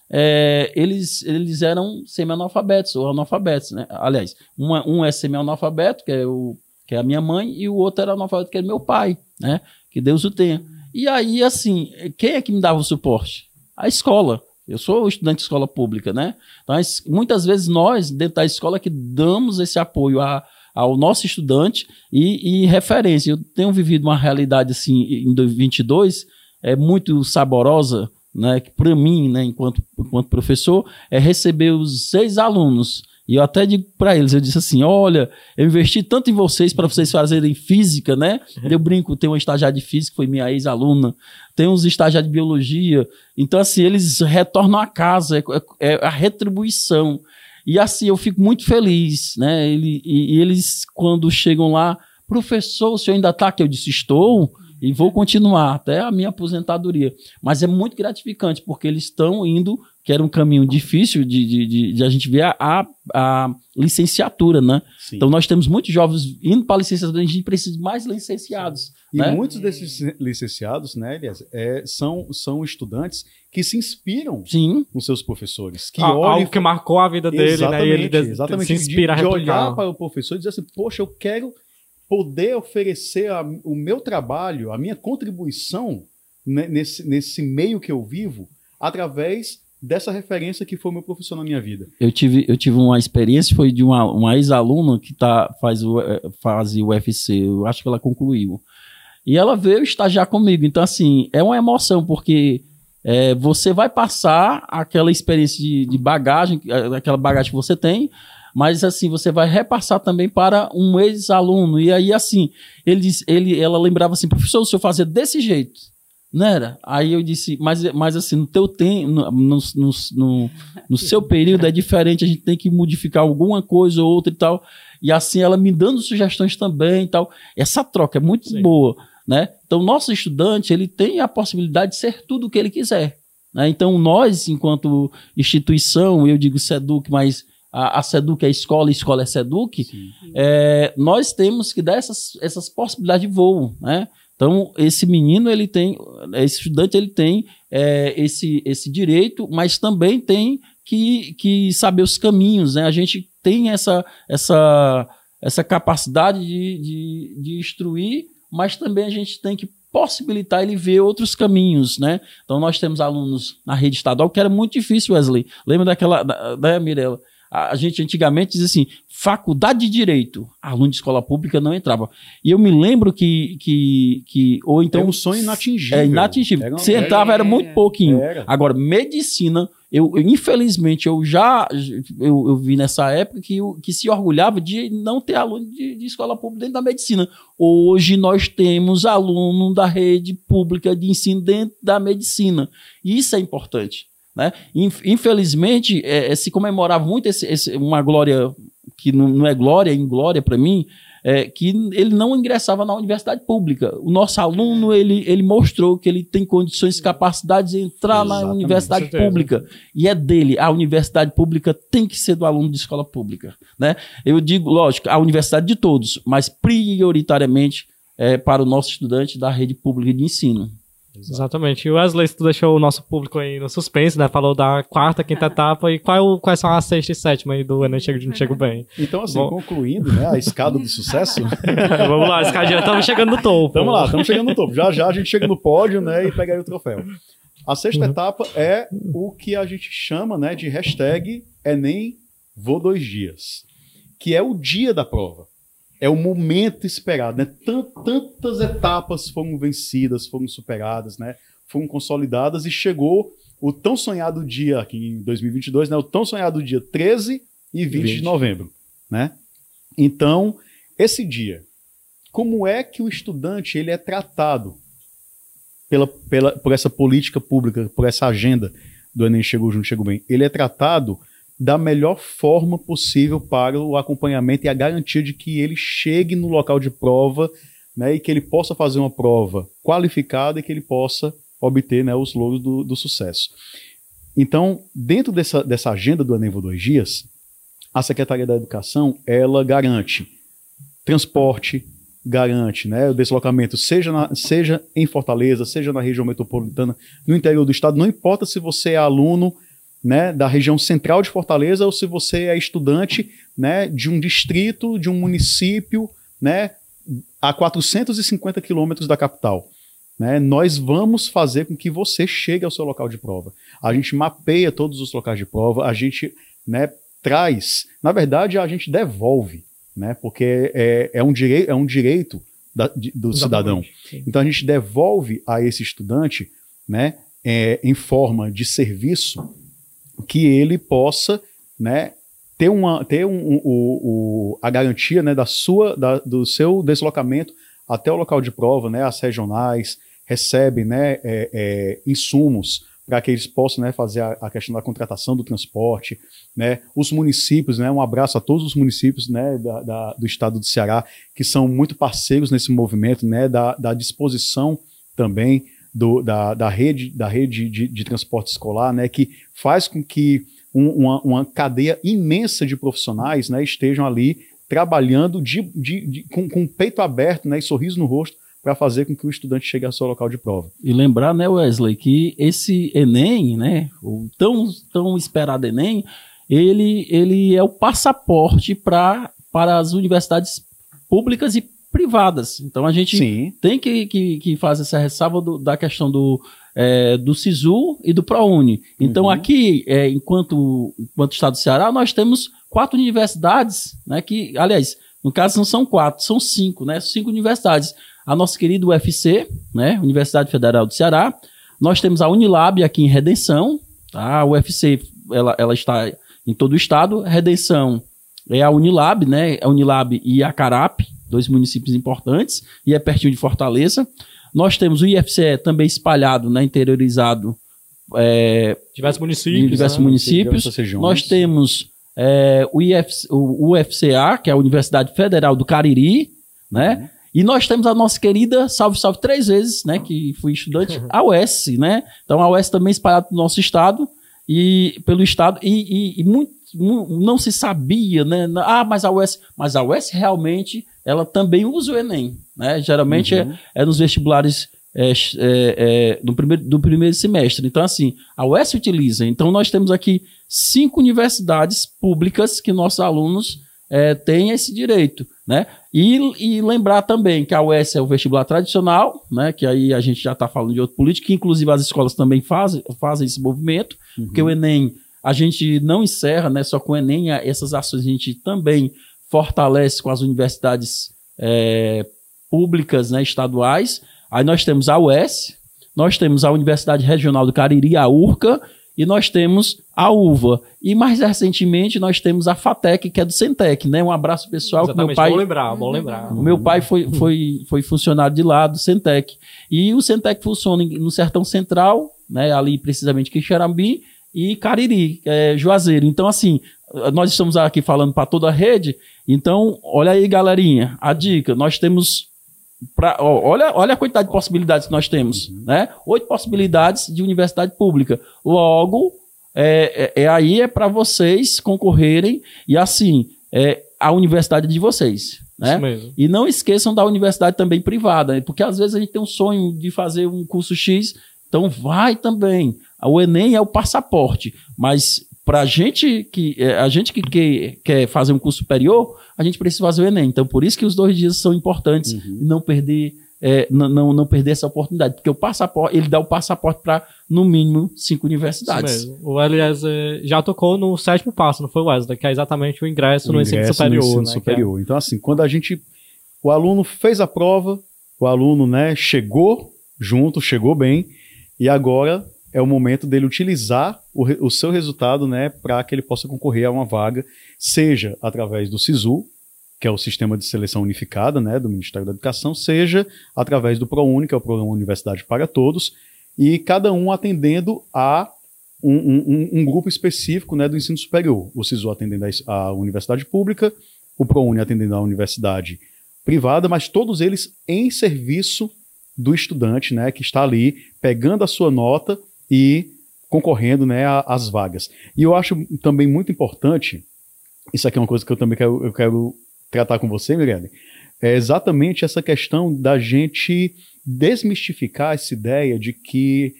é, eles, eles eram semi-analfabetos ou analfabetos. Né? Aliás, um é semi-analfabeto, que, é o, que é a minha mãe, e o outro era analfabeto, que é meu pai. Né? Que Deus o tenha. E aí, assim, quem é que me dava o suporte? A escola. Eu sou estudante de escola pública, né? Então, muitas vezes nós, dentro da escola, que damos esse apoio a, ao nosso estudante e, e, referência. Eu tenho vivido uma realidade assim em 2022 é muito saborosa, né? Que para mim, né, enquanto, enquanto professor, é receber os seis alunos e eu até digo para eles, eu disse assim, olha, eu investi tanto em vocês para vocês fazerem física, né? Uhum. Eu brinco, tem uma estagiária de física, foi minha ex-aluna, tem uns estagiários de biologia. Então, assim, eles retornam a casa, é, é, é a retribuição. E assim, eu fico muito feliz, né? Ele, e, e, eles, quando chegam lá, professor, o senhor ainda está aqui? Eu disse, estou e vou continuar até a minha aposentadoria. Mas é muito gratificante, porque eles estão indo que era um caminho difícil de, de, de, de a gente ver a, a, a licenciatura, né? Sim. Então nós temos muitos jovens indo para a licenciatura, a gente precisa de mais licenciados. E né? muitos desses licenciados, né, Elias, é, são, são estudantes que se inspiram Sim. com seus professores. Que ah, olham, algo que marcou a vida dele, exatamente, né? E ele de, exatamente, se inspira de, de olhar para o professor e dizer assim, poxa, eu quero poder oferecer a, o meu trabalho, a minha contribuição né, nesse, nesse meio que eu vivo, através dessa referência que foi meu professor na minha vida. Eu tive, eu tive uma experiência, foi de uma, uma ex-aluna que tá, faz, o, eh, faz o UFC, eu acho que ela concluiu. E ela veio estagiar comigo. Então, assim, é uma emoção, porque é, você vai passar aquela experiência de, de bagagem, eh, aquela bagagem que você tem, mas assim, você vai repassar também para um ex-aluno. E aí, assim, ele, ele, ela lembrava assim, professor, se eu fazer desse jeito, não era? Aí eu disse, mas, mas assim, no teu tempo, no, no, no, no, seu período é diferente, a gente tem que modificar alguma coisa ou outra e tal. E assim, ela me dando sugestões também e tal. Essa troca é muito Sim. boa, né? Então, nosso estudante, ele tem a possibilidade de ser tudo o que ele quiser. Né? Então, nós, enquanto instituição, eu digo SEDUC, mas a, a SEDUC é escola, a escola é SEDUC, é, nós temos que dar essas, essas possibilidades de voo, né? Então, esse menino, ele tem, esse estudante, ele tem é, esse, esse direito, mas também tem que, que saber os caminhos, né? A gente tem essa, essa, essa capacidade de, de, de instruir, mas também a gente tem que possibilitar ele ver outros caminhos, né? Então nós temos alunos na rede estadual que era muito difícil, Wesley. Lembra daquela, da, da Mirella? A gente antigamente dizia assim, faculdade de direito, aluno de escola pública não entrava. E eu me lembro que, que, que ou então... É um sonho inatingível. É inatingível. Era, Você entrava, era, muito pouquinho. Era. Agora, medicina, eu, eu, infelizmente, eu já eu, eu, vi nessa época que, que se orgulhava de não ter aluno de, de, escola pública dentro da medicina. Hoje nós temos aluno da rede pública de ensino dentro da medicina. E isso é importante. Né? Infelizmente, é, é, se comemorava muito esse, esse, uma glória que não, é glória, é inglória para mim, é, que ele não ingressava na universidade pública. O nosso aluno, ele, ele mostrou que ele tem condições e capacidades de entrar Exatamente, na universidade pública. E é dele. A universidade pública tem que ser do aluno de escola pública. Né? Eu digo, lógico, a universidade de todos, mas prioritariamente é, para o nosso estudante da rede pública de ensino. Exatamente. E o Wesley, tu deixou o nosso público aí no suspense, né? Falou da quarta, quinta etapa e qual, quais são as sexta e sétima aí do Enem Chego, Chego Bem. Então, assim, Bom... concluindo, né, a escada de sucesso. Vamos lá, escadinha, estamos chegando no topo. Vamos lá, estamos chegando no topo. Já já a gente chega no pódio, né, e pega aí o troféu. A sexta uhum. etapa é o que a gente chama, né, de hashtag Enem Vou Dois Dias, que é o dia da prova é o momento esperado, né? Tantas etapas foram vencidas, foram superadas, né? Foram consolidadas e chegou o tão sonhado dia aqui em 2022, né? O tão sonhado dia 13 e 20, 20. de novembro, né? Então, esse dia, como é que o estudante ele é tratado pela, pela, por essa política pública, por essa agenda do Enem Chegou Junto, Chegou Bem? Ele é tratado da melhor forma possível para o acompanhamento e a garantia de que ele chegue no local de prova né, e que ele possa fazer uma prova qualificada e que ele possa obter né, os louros do, do, sucesso. Então, dentro dessa, dessa agenda do Enem Dois Dias, a Secretaria da Educação ela garante transporte, garante né, o deslocamento, seja, na, seja em Fortaleza, seja na região metropolitana, no interior do estado, não importa se você é aluno né, da região central de Fortaleza ou se você é estudante né, de um distrito, de um município né, a 450 quilômetros da capital. Né, nós vamos fazer com que você chegue ao seu local de prova. A gente mapeia todos os locais de prova, a gente né, traz, na verdade, a gente devolve, né, porque é, é, um, direi é um direito da, de, do cidadão. Então a gente devolve a esse estudante né, é, em forma de serviço que ele possa né, ter, uma, ter um, um, um, a garantia né, da sua, da, do seu deslocamento até o local de prova, né, as regionais recebem né, é, é, insumos para que eles possam né, fazer a, a, questão da contratação do transporte, né, os municípios, né, um abraço a todos os municípios né, da, da, do estado do Ceará, que são muito parceiros nesse movimento, né, da, da disposição também do, da, da rede, da rede de, de transporte escolar, né, que faz com que um, uma, uma cadeia imensa de profissionais né, estejam ali trabalhando de, de, de com, com o peito aberto né, e sorriso no rosto para fazer com que o estudante chegue ao seu local de prova. E lembrar, né, Wesley, que esse Enem, né, o tão, tão esperado Enem, ele, ele é o passaporte pra, para as universidades públicas e privadas. Então a gente Sim. tem que, que, que fazer essa ressalva do, da questão do, é, do SISU e do ProUni. Então uhum. aqui, é, enquanto, enquanto Estado do Ceará, nós temos quatro universidades, né, que, aliás, no caso não são quatro, são cinco, né, cinco universidades. A nossa querida UFC, né, Universidade Federal do Ceará. Nós temos a Unilab aqui em Redenção, tá? A UFC, ela, ela está em todo o estado. Redenção é a Unilab, né, a Unilab e a Carap, dois municípios importantes, e é pertinho de Fortaleza. Nós temos o IFCE também espalhado, né, interiorizado é, diversos municípios. Em diversos né? municípios. Nós temos é, o, IF, o UFCA, que é a Universidade Federal do Cariri, né? Uhum. E nós temos a nossa querida, salve, salve três vezes, né? Que fui estudante, a UES, né? Então a UES também espalhada no nosso estado e pelo estado e, e, e muito, não se sabia, né? Ah, mas a UES, mas a UES realmente ela também usa o Enem. Né? Geralmente Uhum. é, é nos vestibulares é, é, é, do, primeiro, do primeiro semestre. Então, assim, a UES utiliza. Então, nós temos aqui cinco universidades públicas que nossos alunos é, têm esse direito. Né? E, e lembrar também que a UES é o vestibular tradicional, né? que aí a gente já está falando de outro político, que inclusive as escolas também fazem, fazem esse movimento, porque o Enem a gente não encerra né, só com o Enem, essas ações a gente também fortalece com as universidades é, públicas, né, estaduais. Aí nós temos a UES, nós temos a Universidade Regional do Cariri, a URCA, e nós temos a UVA. E mais recentemente nós temos a FATEC, que é do Centec, né? Um abraço pessoal que meu Exatamente, pai bom lembrar, bom lembrar. o meu pai foi, foi, foi funcionário de lá do Centec. E o Centec funciona no Sertão Central, né, ali precisamente Quixerambi, e Cariri, é, Juazeiro. Então, assim, nós estamos aqui falando para toda a rede. Então, olha aí, galerinha, a dica: nós temos. Pra, olha, olha a quantidade de possibilidades que nós temos, né? Oito possibilidades de universidade pública. Logo, é, é, é aí é para vocês concorrerem e assim é a universidade de vocês, né? Isso mesmo. E não esqueçam da universidade também privada, né? porque às vezes a gente tem um sonho de fazer um curso X, então vai também. O Enem é o passaporte, mas para gente que eh, a gente que quer, quer fazer um curso superior, a gente precisa fazer o Enem. Então por isso que os dois dias são importantes e não perder eh, não, não, não perder essa oportunidade, porque o passaporte ele dá o passaporte para no mínimo cinco universidades. Isso mesmo. O Eliezer já tocou no sétimo passo, não foi o Wesley, que é exatamente o ingresso, no ensino superior. no ensino né, é- superior. Então, assim, quando a gente. O aluno fez a prova, o aluno né, chegou junto, chegou bem, e agora é o momento dele utilizar o, o seu resultado né, para que ele possa concorrer a uma vaga, seja através do SISU, que é o Sistema de Seleção Unificada né, do Ministério da Educação, seja através do ProUni, que é o Programa Universidade para Todos, e cada um atendendo a um, um- um- grupo específico né, do ensino superior. O SISU atendendo a universidade pública, o ProUni atendendo a universidade privada, mas todos eles em serviço do estudante né, que está ali pegando a sua nota e concorrendo né, às vagas. E eu acho também muito importante, isso aqui é uma coisa que eu também quero, eu quero tratar com você, Mirelle, é exatamente essa questão da gente desmistificar essa ideia de que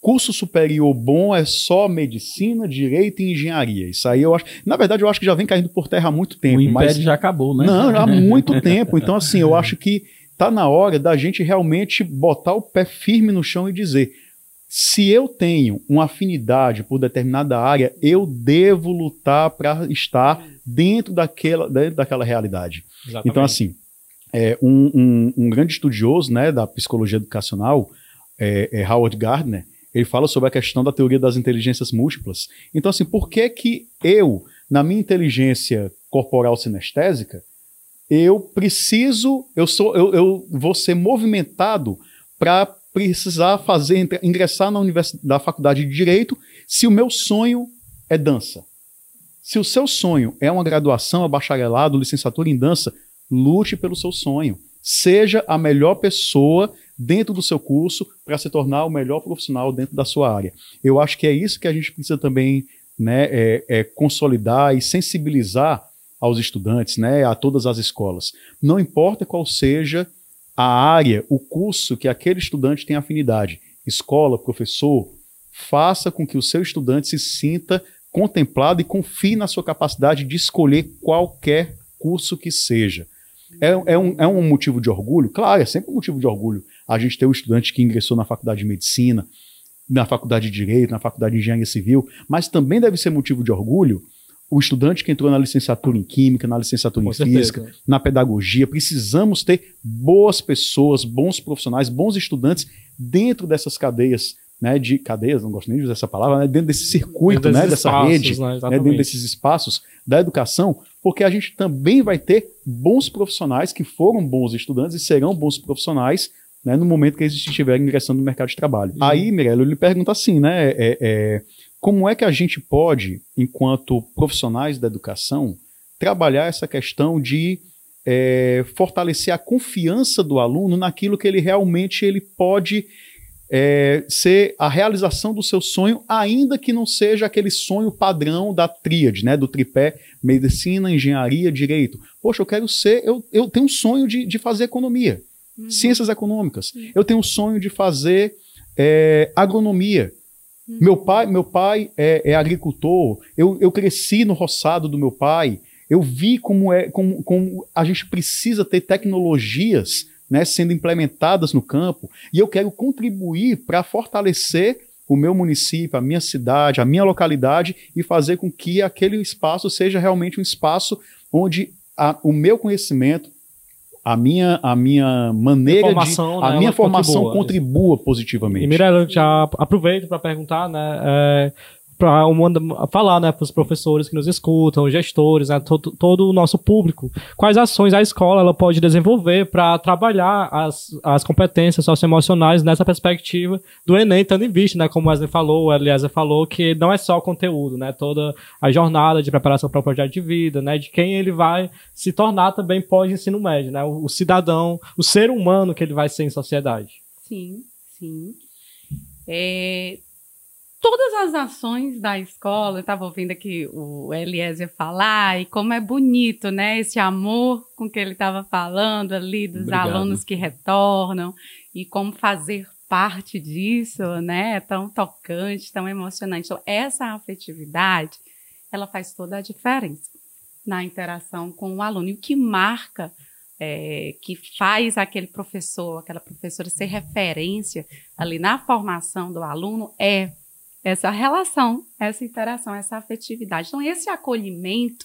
curso superior bom é só medicina, direito e engenharia. Isso aí eu acho. Na verdade, eu acho que já vem caindo por terra há muito tempo. o império mas já acabou, né? não, já há muito tempo. Então, assim, eu acho que tá na hora da gente realmente botar o pé firme no chão e dizer: se eu tenho uma afinidade por determinada área, eu devo lutar para estar dentro daquela, dentro daquela realidade. Exatamente. Então, assim, é, um, um- um grande estudioso né, da psicologia educacional, é, é Howard Gardner, ele fala sobre a questão da teoria das inteligências múltiplas. Então, assim, por que que eu, na minha inteligência corporal sinestésica, eu preciso, eu sou, eu, eu vou ser movimentado para precisar fazer ingressar na da faculdade de direito, se o meu sonho é dança. Se o seu sonho é uma graduação, é bacharelado, licenciatura em dança, lute pelo seu sonho. Seja a melhor pessoa dentro do seu curso para se tornar o melhor profissional dentro da sua área. Eu acho que é isso que a gente precisa também né, é, é consolidar e sensibilizar aos estudantes, né, a todas as escolas. Não importa qual seja a área, o curso que aquele estudante tem afinidade, escola, professor, faça com que o seu estudante se sinta contemplado e confie na sua capacidade de escolher qualquer curso que seja. É, é um, é um motivo de orgulho? Claro, é sempre um motivo de orgulho a gente ter um estudante que ingressou na faculdade de medicina, na faculdade de direito, na faculdade de engenharia civil, mas também deve ser motivo de orgulho o estudante que entrou na licenciatura em química, na licenciatura Com em certeza. física, na pedagogia. Precisamos ter boas pessoas, bons profissionais, bons estudantes dentro dessas cadeias, né, de cadeias, não gosto nem de usar essa palavra, né, dentro desse circuito, Dentro né, dessa espaços, rede, né, né, dentro desses espaços da educação, porque a gente também vai ter bons profissionais que foram bons estudantes e serão bons profissionais né, no momento que eles estiverem ingressando no mercado de trabalho. Uhum. Aí, Mirella, eu lhe pergunto assim, né, é, é, como é que a gente pode, enquanto profissionais da educação, trabalhar essa questão de é, fortalecer a confiança do aluno naquilo que ele realmente ele pode é, ser a realização do seu sonho, ainda que não seja aquele sonho padrão da tríade, né? Do tripé medicina, engenharia, direito. Poxa, eu quero ser, eu, eu tenho um sonho de, de fazer economia, uhum. ciências econômicas. Uhum. Eu tenho um sonho de fazer é, agronomia. Uhum. Meu pai, meu pai é, é agricultor. Eu, eu cresci no roçado do meu pai. Eu vi como é, como, como a gente precisa ter tecnologias né, sendo implementadas no campo, e eu quero contribuir para fortalecer o meu município, a minha cidade, a minha localidade e fazer com que aquele espaço seja realmente um espaço onde a, o meu conhecimento, a minha, a minha maneira de. A né, minha formação contribua, contribua positivamente. E Mirella, já aproveito para perguntar, né? É, para falar né, para os professores que nos escutam, gestores, né, todo, todo, o nosso público, quais ações a escola ela pode desenvolver para trabalhar as, as competências socioemocionais nessa perspectiva do Enem, tendo em vista, né, como o Wesley falou, o Eliezer falou, que não é só conteúdo, né, toda a jornada de preparação para o projeto de vida, né, de quem ele vai se tornar também pós-ensino médio, né, o, o cidadão, o ser humano que ele vai ser em sociedade. Sim, sim. É, todas as ações da escola, eu estava ouvindo aqui o Eliezer falar, e como é bonito, né? Esse amor com que ele estava falando ali, dos Obrigado. alunos que retornam, e como fazer parte disso, né? É tão tocante, tão emocionante. Então, essa afetividade, ela faz toda a diferença na interação com o aluno. E o que marca, é, que faz aquele professor, aquela professora ser referência ali na formação do aluno é essa relação, essa interação, essa afetividade. Então, esse acolhimento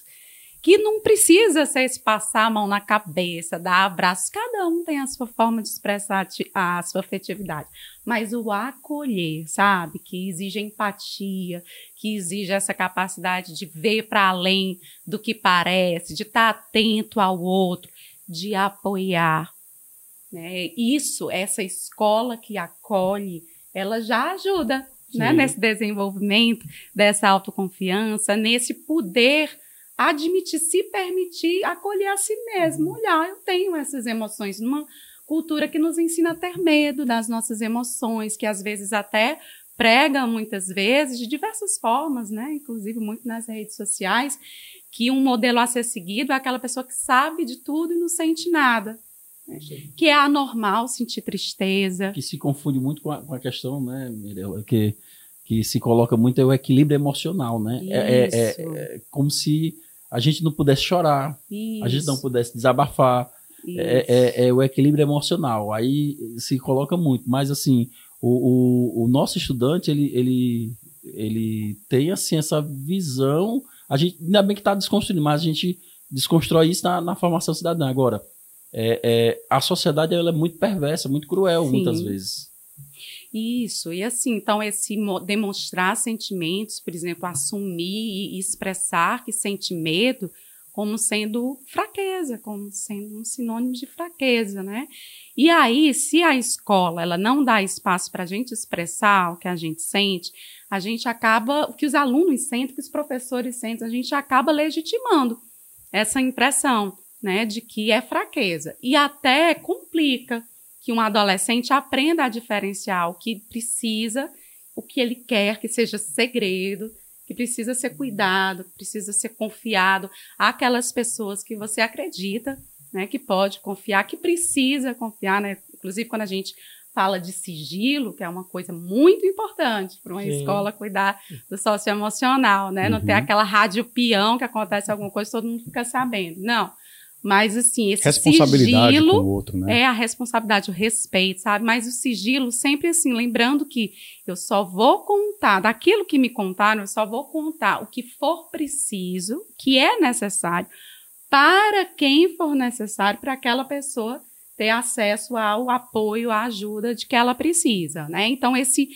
que não precisa ser esse passar a mão na cabeça, dar abraços, cada um tem a sua forma de expressar a sua afetividade, mas o acolher, sabe, que exige empatia, que exige essa capacidade de ver para além do que parece, de estar tá atento ao outro, de apoiar, né? Isso, essa escola que acolhe, ela já ajuda né, nesse desenvolvimento dessa autoconfiança, nesse poder admitir, se permitir acolher a si mesmo. Uhum. Olhar, eu tenho essas emoções numa cultura que nos ensina a ter medo das nossas emoções, que às vezes até prega muitas vezes de diversas formas, né, inclusive muito nas redes sociais, que um modelo a ser seguido é aquela pessoa que sabe de tudo e não sente nada. Né? Que é anormal sentir tristeza. Que se confunde muito com a, com a questão, né, Mirella, que, que se coloca muito é o equilíbrio emocional, né? É, é, é, é, como se a gente não pudesse chorar, Isso. a gente não pudesse desabafar. É, é, é, o equilíbrio emocional. Aí se coloca muito. Mas assim, o, o, o nosso estudante, ele, ele, ele tem assim essa visão. A gente, ainda bem que está desconstruindo, mas a gente desconstrói isso na, na formação cidadã. Agora, é, é, a sociedade ela é muito perversa, muito cruel Sim. muitas vezes. Isso, e assim, então esse demonstrar sentimentos, por exemplo, assumir e expressar que sente medo como sendo fraqueza, como sendo um sinônimo de fraqueza, né? E aí, se a escola ela não dá espaço para a gente expressar o que a gente sente, a gente acaba, o que os alunos sentem, o que os professores sentem, a gente acaba legitimando essa impressão né, de que é fraqueza. E até complica que um adolescente aprenda a diferenciar o que precisa, o que ele quer que seja segredo, que precisa ser cuidado, que precisa ser confiado àquelas pessoas que você acredita, né, que pode confiar, que precisa confiar, né? Inclusive quando a gente fala de sigilo, que é uma coisa muito importante para uma Sim. escola cuidar do socioemocional, né? Uhum. Não ter aquela rádio peão que acontece alguma coisa todo mundo fica sabendo. Não. Mas, assim, esse responsabilidade sigilo com o outro, né? é a responsabilidade, o respeito, sabe? Mas o sigilo, sempre assim, lembrando que eu só vou contar, daquilo que me contaram, eu só vou contar o que for preciso, que é necessário, para quem for necessário, para aquela pessoa ter acesso ao apoio, à ajuda de que ela precisa, né? Então, esse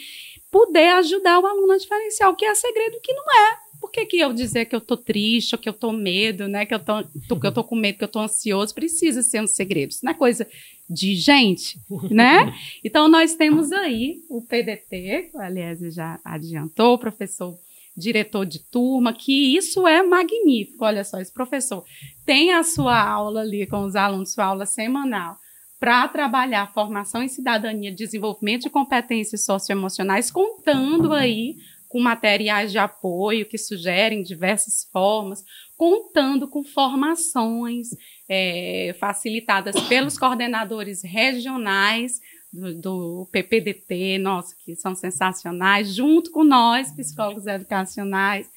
poder ajudar o aluno a diferenciar o que é segredo e o que não é que, que eu dizer que eu tô triste, ou que eu tô medo, né? Que eu tô, que eu tô com medo, que eu tô ansioso, precisa ser um segredo. Isso não é coisa de gente, né? Então, nós temos aí o PDT, aliás, já adiantou, o professor diretor de turma, que isso é magnífico. Olha só, esse professor tem a sua aula ali com os alunos, sua aula semanal, para trabalhar formação em cidadania, desenvolvimento de competências socioemocionais, contando aí com materiais de apoio que sugerem diversas formas, contando com formações é, facilitadas pelos coordenadores regionais do, do, PPDT, nossa, que são sensacionais, junto com nós, psicólogos educacionais.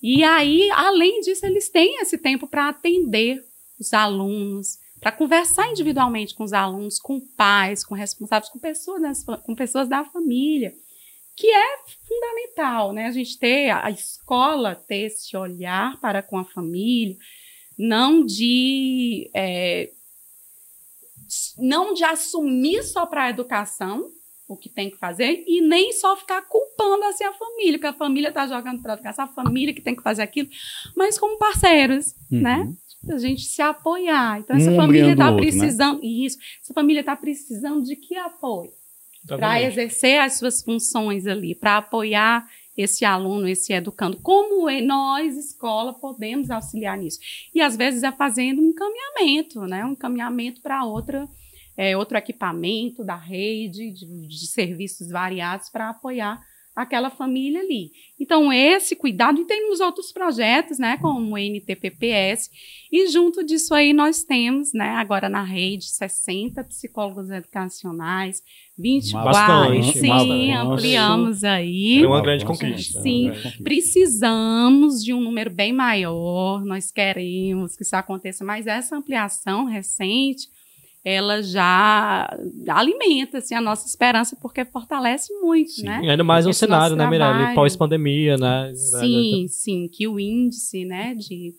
E aí, além disso, eles têm esse tempo para atender os alunos, para conversar individualmente com os alunos, com pais, com responsáveis, com pessoas, com pessoas da família, que é fundamental, né? A gente ter a escola ter esse olhar para com a família, não de é, não de assumir só para a educação o que tem que fazer e nem só ficar culpando assim a família, que a família está jogando para a educação, a família que tem que fazer aquilo, mas como parceiros, uhum. né? A gente se apoiar. Então, essa um família está precisando. Né? Isso. Essa família está precisando de que apoio? Para exercer as suas funções ali, para apoiar esse aluno, esse educando. Como é, nós, escola, podemos auxiliar nisso? E às vezes é fazendo um encaminhamento, né? Um encaminhamento para outra, é, outro equipamento da rede de, de serviços variados para apoiar aquela família ali. Então, esse cuidado, e temos outros projetos, né, como o NTPPS, e junto disso aí nós temos, né, agora na rede, 60 psicólogos educacionais, 24, Bastante, sim, ampliamos aí. É uma grande conquista. Sim, precisamos de um número bem maior, nós queremos que isso aconteça, mas essa ampliação recente, ela já alimenta assim, a nossa esperança, porque fortalece muito, sim. né? ainda mais no cenário, né, Mirelle? Pós-pandemia, né? Sim, sim, que o índice né, de,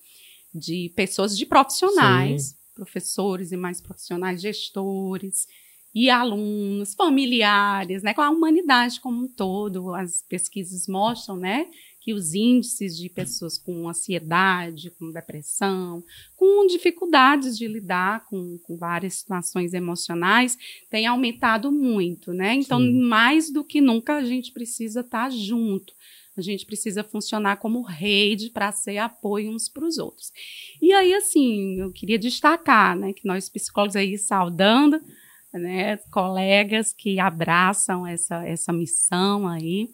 de pessoas, de profissionais, sim. professores e mais profissionais, gestores, e alunos, familiares, né, com a humanidade como um todo. As pesquisas mostram, né, que os índices de pessoas com ansiedade, com depressão, com dificuldades de lidar com, com várias situações emocionais têm aumentado muito, né? Então, Sim. mais do que nunca, a gente precisa estar junto. A gente precisa funcionar como rede para ser apoio uns para os outros. E aí, assim, eu queria destacar, né, que nós psicólogos aí saudando né, colegas que abraçam essa, essa missão aí,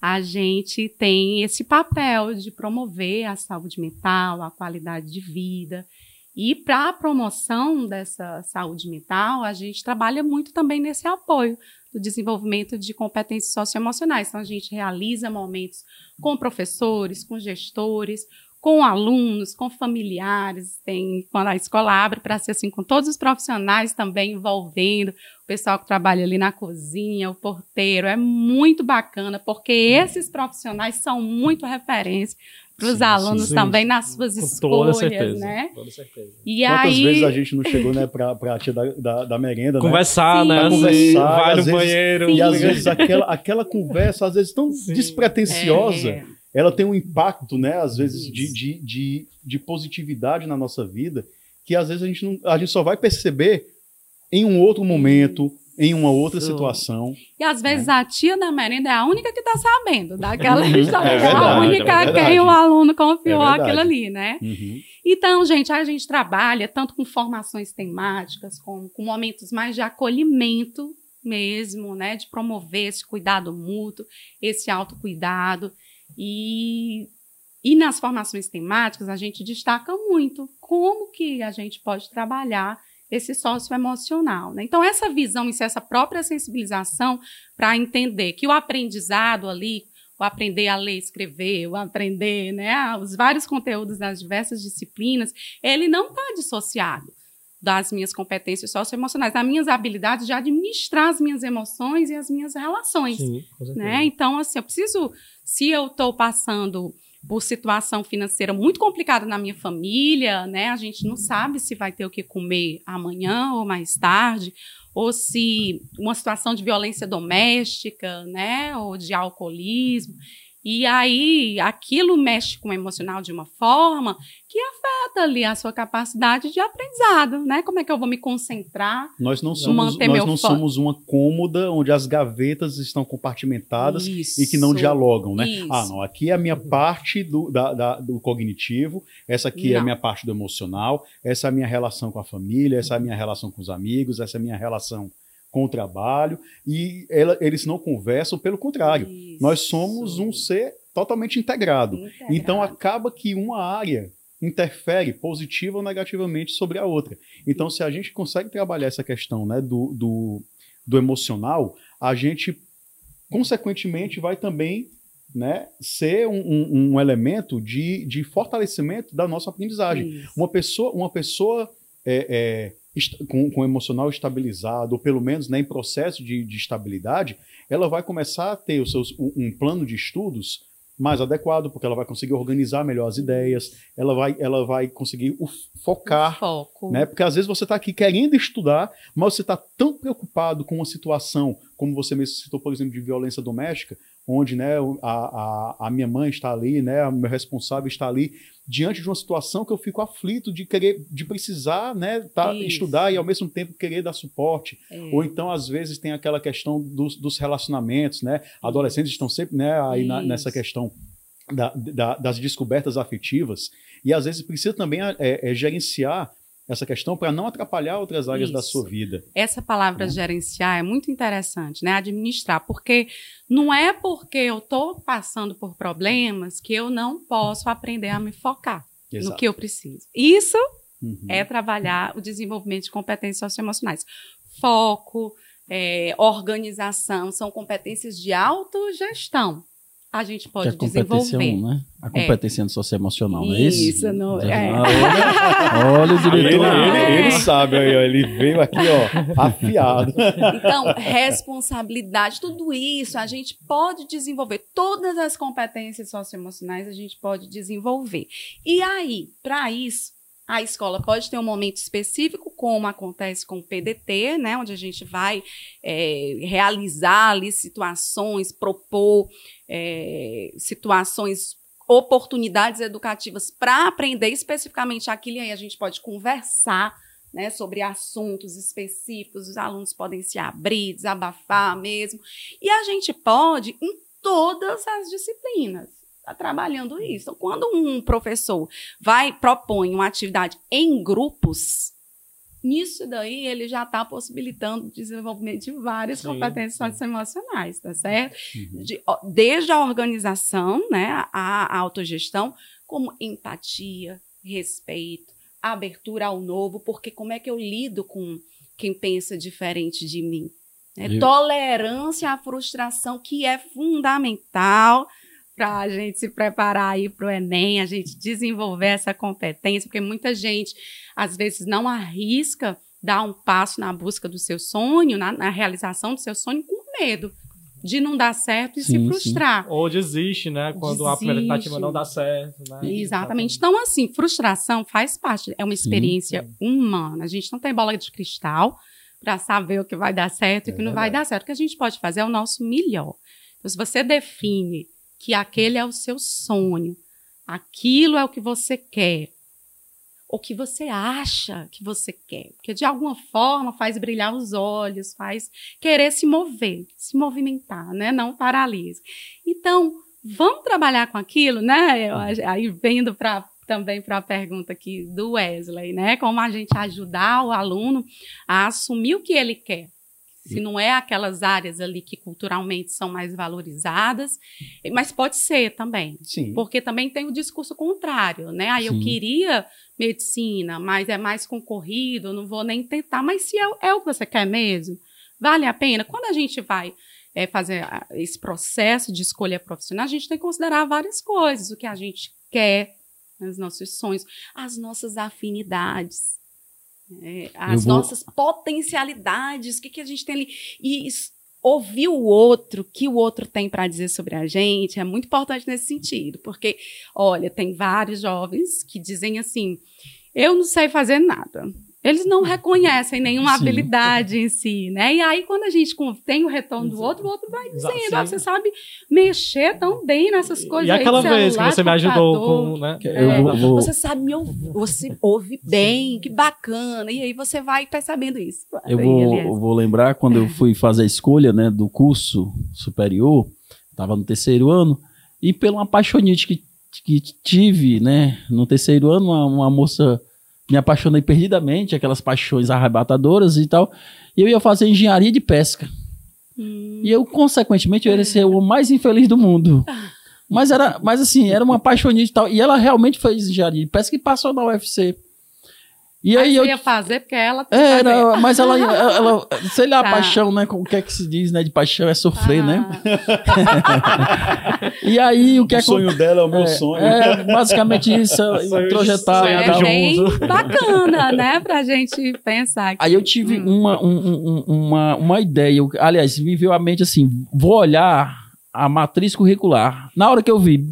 a gente tem esse papel de promover a saúde mental, a qualidade de vida. E para a promoção dessa saúde mental, a gente trabalha muito também nesse apoio do desenvolvimento de competências socioemocionais. Então, a gente realiza momentos com professores, com gestores, com alunos, com familiares, tem quando a escola abre para ser assim com todos os profissionais também envolvendo pessoal que trabalha ali na cozinha, o porteiro, é muito bacana porque esses profissionais são muito referência para os alunos sim, sim. também nas suas com escolhas, certeza, né? Toda certeza. E Quantas aí... vezes a gente não chegou, né, para a tia da, da, da merenda, conversar, né? né? Conversar, vai no vezes, banheiro. E às vezes aquela, aquela conversa, às vezes tão despretensiosa, é ela tem um impacto, né, às vezes, de, de, de, de, positividade na nossa vida, que às vezes a gente, não, a gente só vai perceber em um outro momento, em uma outra Isso. situação. E às vezes né? a tia da merenda é a única que está sabendo daquela uhum. história. É, é a única é a quem o aluno confiou é aquilo ali, né? Uhum. Então, gente, a gente trabalha tanto com formações temáticas, como com momentos mais de acolhimento mesmo, né? De promover esse cuidado mútuo, esse autocuidado. E, e nas formações temáticas, a gente destaca muito como que a gente pode trabalhar esse socioemocional. Né? Então, essa visão essa própria sensibilização para entender que o aprendizado ali, o aprender a ler e escrever, o aprender né, os vários conteúdos das diversas disciplinas, ele não está dissociado das minhas competências socioemocionais, das minhas habilidades de administrar as minhas emoções e as minhas relações. Sim, né? Então, assim, eu preciso se eu estou passando por situação financeira muito complicada na minha família, né? A gente não sabe se vai ter o que comer amanhã ou mais tarde, ou se uma situação de violência doméstica, né? Ou de alcoolismo. E aí, aquilo mexe com o emocional de uma forma que afeta ali a sua capacidade de aprendizado, né? Como é que eu vou me concentrar? Nós não somos, nós não somos uma cômoda onde as gavetas estão compartimentadas Isso. e que não dialogam, né? Isso. Ah, não, aqui é a minha parte do, da, da, do cognitivo, essa aqui não. é a minha parte do emocional, essa é a minha relação com a família, essa é a minha relação com os amigos, essa é a minha relação com o trabalho, e ela, eles não conversam, pelo contrário, Isso. nós somos um ser totalmente integrado. integrado. Então acaba que uma área interfere positiva ou negativamente sobre a outra. Então, se a gente consegue trabalhar essa questão né, do, do, do emocional, a gente, consequentemente, vai também né, ser um, um, um, elemento de, de fortalecimento da nossa aprendizagem. Isso. Uma pessoa, uma pessoa é, é, com, com emocional estabilizado, ou pelo menos né, em processo de, de estabilidade, ela vai começar a ter os seus, um, um plano de estudos mais adequado, porque ela vai conseguir organizar melhor as ideias, ela vai, ela vai conseguir o focar, o foco. né? Porque às vezes você está aqui querendo estudar, mas você está tão preocupado com uma situação, como você mesmo citou, por exemplo, de violência doméstica, onde né, a, a, a minha mãe está ali, né, o meu responsável está ali, diante de uma situação que eu fico aflito de querer, de precisar, né, tá, estudar e ao mesmo tempo querer dar suporte. É. Ou então, às vezes, tem aquela questão dos, dos relacionamentos, né? Adolescentes estão sempre né, aí na, nessa questão da, da, das descobertas afetivas e às vezes precisa também é, é gerenciar essa questão para não atrapalhar outras áreas Isso. da sua vida. Essa palavra né? gerenciar é muito interessante, né? Administrar, porque não é porque eu estou passando por problemas que eu não posso aprender a me focar Exato. no que eu preciso. Isso uhum. é trabalhar o desenvolvimento de competências socioemocionais. Foco, é, organização, são competências de autogestão a gente pode que é desenvolver. Um, né? A competência é. socioemocional, não é isso? Isso, não é. Olha, olha o diretor. Ele, ele, ele, sabe, aí, ó, ele veio aqui, ó, afiado. Então, responsabilidade, tudo isso a gente pode desenvolver. Todas as competências socioemocionais a gente pode desenvolver. E aí, para isso, a escola pode ter um momento específico, como acontece com o PDT, né, onde a gente vai é, realizar ali situações, propor é, situações, oportunidades educativas para aprender especificamente aquilo, e aí a gente pode conversar né, sobre assuntos específicos, os alunos podem se abrir, desabafar mesmo, e a gente pode em todas as disciplinas está trabalhando isso. Então, quando um professor vai propõe uma atividade em grupos, nisso daí ele já está possibilitando o desenvolvimento de várias sim, competências socioemocionais, tá certo? Uhum. De, desde a organização, né, a, a autogestão, como empatia, respeito, abertura ao novo, porque como é que eu lido com quem pensa diferente de mim? É, tolerância à frustração, que é fundamental para a gente se preparar aí para o Enem, a gente desenvolver essa competência, porque muita gente, às vezes, não arrisca dar um passo na busca do seu sonho, na, na realização do seu sonho, com medo de não dar certo e sim, se frustrar. Sim. Ou desiste, né? Quando desiste. a primeira tentativa não dá certo. Né? Exatamente. Então, assim, frustração faz parte, é uma experiência sim, humana. A gente não tem bola de cristal para saber o que vai dar certo e o que não vai dar certo. O que a gente pode fazer é o nosso melhor. Então, se você define que aquele é o seu sonho, aquilo é o que você quer, o que você acha que você quer, porque de alguma forma faz brilhar os olhos, faz querer se mover, se movimentar, né? Não paralisa. Então, vamos trabalhar com aquilo, né? Eu, aí vendo para também para a pergunta aqui do Wesley, né? Como a gente ajudar o aluno a assumir o que ele quer se não é aquelas áreas ali que culturalmente são mais valorizadas, mas pode ser também. Sim. Porque também tem o discurso contrário, né? Aí eu queria medicina, mas é mais concorrido, não vou nem tentar. Mas se é, é o que você quer mesmo, vale a pena? Quando a gente vai é, fazer esse processo de escolha profissional, a gente tem que considerar várias coisas, o que a gente quer, os nossos sonhos, as nossas afinidades. É, as vou... nossas potencialidades, o que, que a gente tem ali. E ouvir o outro, o que o outro tem para dizer sobre a gente, é muito importante nesse sentido, porque, olha, tem vários jovens que dizem assim: eu não sei fazer nada. Eles não reconhecem nenhuma Sim. habilidade em si, né? E aí, quando a gente tem o retorno do outro, o outro vai dizendo, ah, você sabe mexer tão bem nessas coisas E aí, aquela de vez que celular, você me ajudou com, né? Eu É. vou, vou- Você sabe me ouvir, você ouve bem, que bacana. E aí você vai percebendo isso. Eu vou, eu vou lembrar quando eu fui fazer a escolha né, do curso superior, estava no terceiro ano, e pela apaixonite que, que tive né, no terceiro ano, uma, uma moça me apaixonei perdidamente, aquelas paixões arrebatadoras e tal, e eu ia fazer engenharia de pesca. Hum. E eu, consequentemente, eu ia ser o mais infeliz do mundo. Mas era, mas assim, era uma apaixonite e tal. E ela realmente fez engenharia de pesca e passou na UFC. E Aí aí você eu ia fazer porque ela é, era, mas ela, ela, sei lá, a Tá. paixão, né? O que é que se diz, né? De paixão é sofrer, né? Ah, E aí o que o é sonho dela é o meu sonho. É, basicamente isso, projetar É tal. bem junto. bacana, né? Pra gente pensar aqui. Aí eu tive uma, um- um- uma, uma ideia. Eu- aliás, me veio à mente assim: vou olhar a matriz curricular. Na hora que eu vi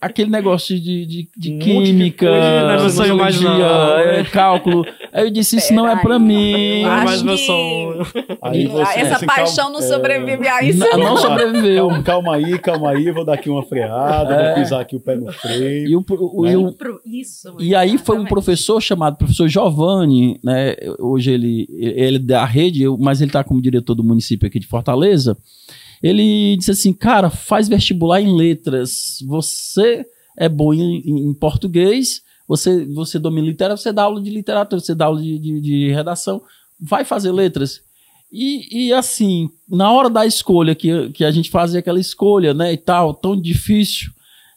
aquele negócio de, de, de Um química, coisa, né? Não sei mais biologia, não. é, cálculo, aí eu disse: Isso não é pra Peraí. mim. Eu Não é meu que- sonho. Aí você, Essa assim, paixão calma- não é, sobrevive a isso. Não, não sobreviveu. Calma, calma aí, calma aí, vou dar aqui uma freada, É. vou pisar aqui o pé no freio. E, o, o- e o- Pro- Isso. E aí foi um professor chamado professor Giovanni, né? Hoje ele, ele é da rede, eu- mas ele está como diretor do município aqui de Fortaleza. Ele disse assim, cara, faz vestibular em letras. Você é bom em, em português, você, você domina literatura, você dá aula de literatura, você dá aula de, de, de redação, vai fazer letras. E, e assim, na hora da escolha, que, que a gente fazia aquela escolha, né, e tal, tão difícil,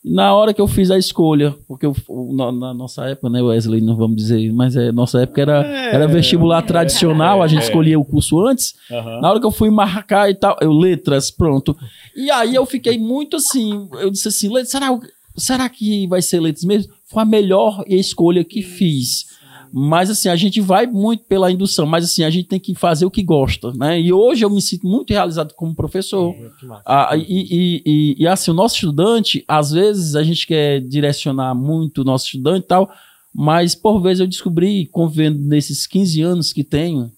na hora que eu fiz a escolha, porque eu- na, na nossa época, né, Wesley, não vamos dizer, mas é, nossa época era, era vestibular tradicional, a gente é. escolhia o curso antes. Aham. Na hora que eu fui marcar e tal, eu, letras, pronto. E aí eu fiquei muito assim, eu disse assim, letras, será, será que vai ser letras mesmo? Foi a melhor escolha que fiz. Mas assim, a gente vai muito pela indução, mas assim, a gente tem que fazer o que gosta, né? E hoje eu me sinto muito realizado como professor. Massa. Ah, e, e, e, e, assim, o nosso estudante, às vezes a gente quer direcionar muito o nosso estudante e tal, mas por vezes eu descobri, convivendo nesses 15 anos que tenho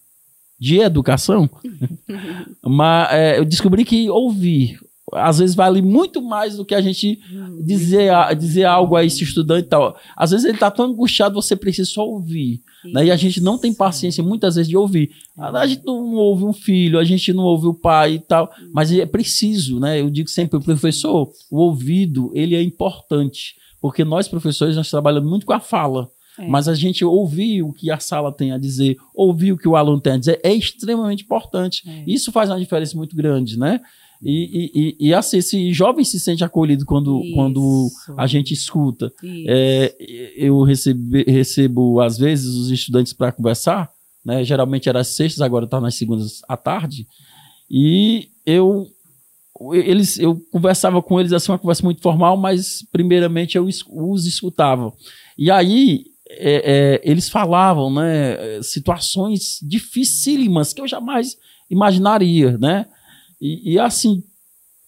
de educação, mas é, eu descobri que ouvir às vezes vale muito mais do que a gente dizer, a- dizer algo a esse estudante e tal. Às vezes ele está tão angustiado, você precisa só ouvir. Né? E a gente não tem paciência muitas vezes de ouvir. A a gente não ouve um filho, a gente não ouve o pai e tal, mas é preciso, né? Eu digo sempre, o professor, o ouvido, ele é importante, porque nós professores nós trabalhamos muito com a fala. É. Mas a gente ouvir o que a sala tem a dizer, ouvir o que o aluno tem a dizer, é extremamente importante. É. Isso faz uma diferença muito grande, né? E, e, e, assim, esse jovem se sente acolhido quando, Isso. quando a gente escuta. É, eu recebe- recebo, às vezes, os estudantes para conversar, né? Geralmente era às sextas, agora está nas segundas à tarde. E eu, eles, eu conversava com eles assim, uma conversa muito formal, mas primeiramente eu os escutava. E aí é, é, eles falavam, né? Situações dificílimas que eu jamais imaginaria, né? E, e, assim,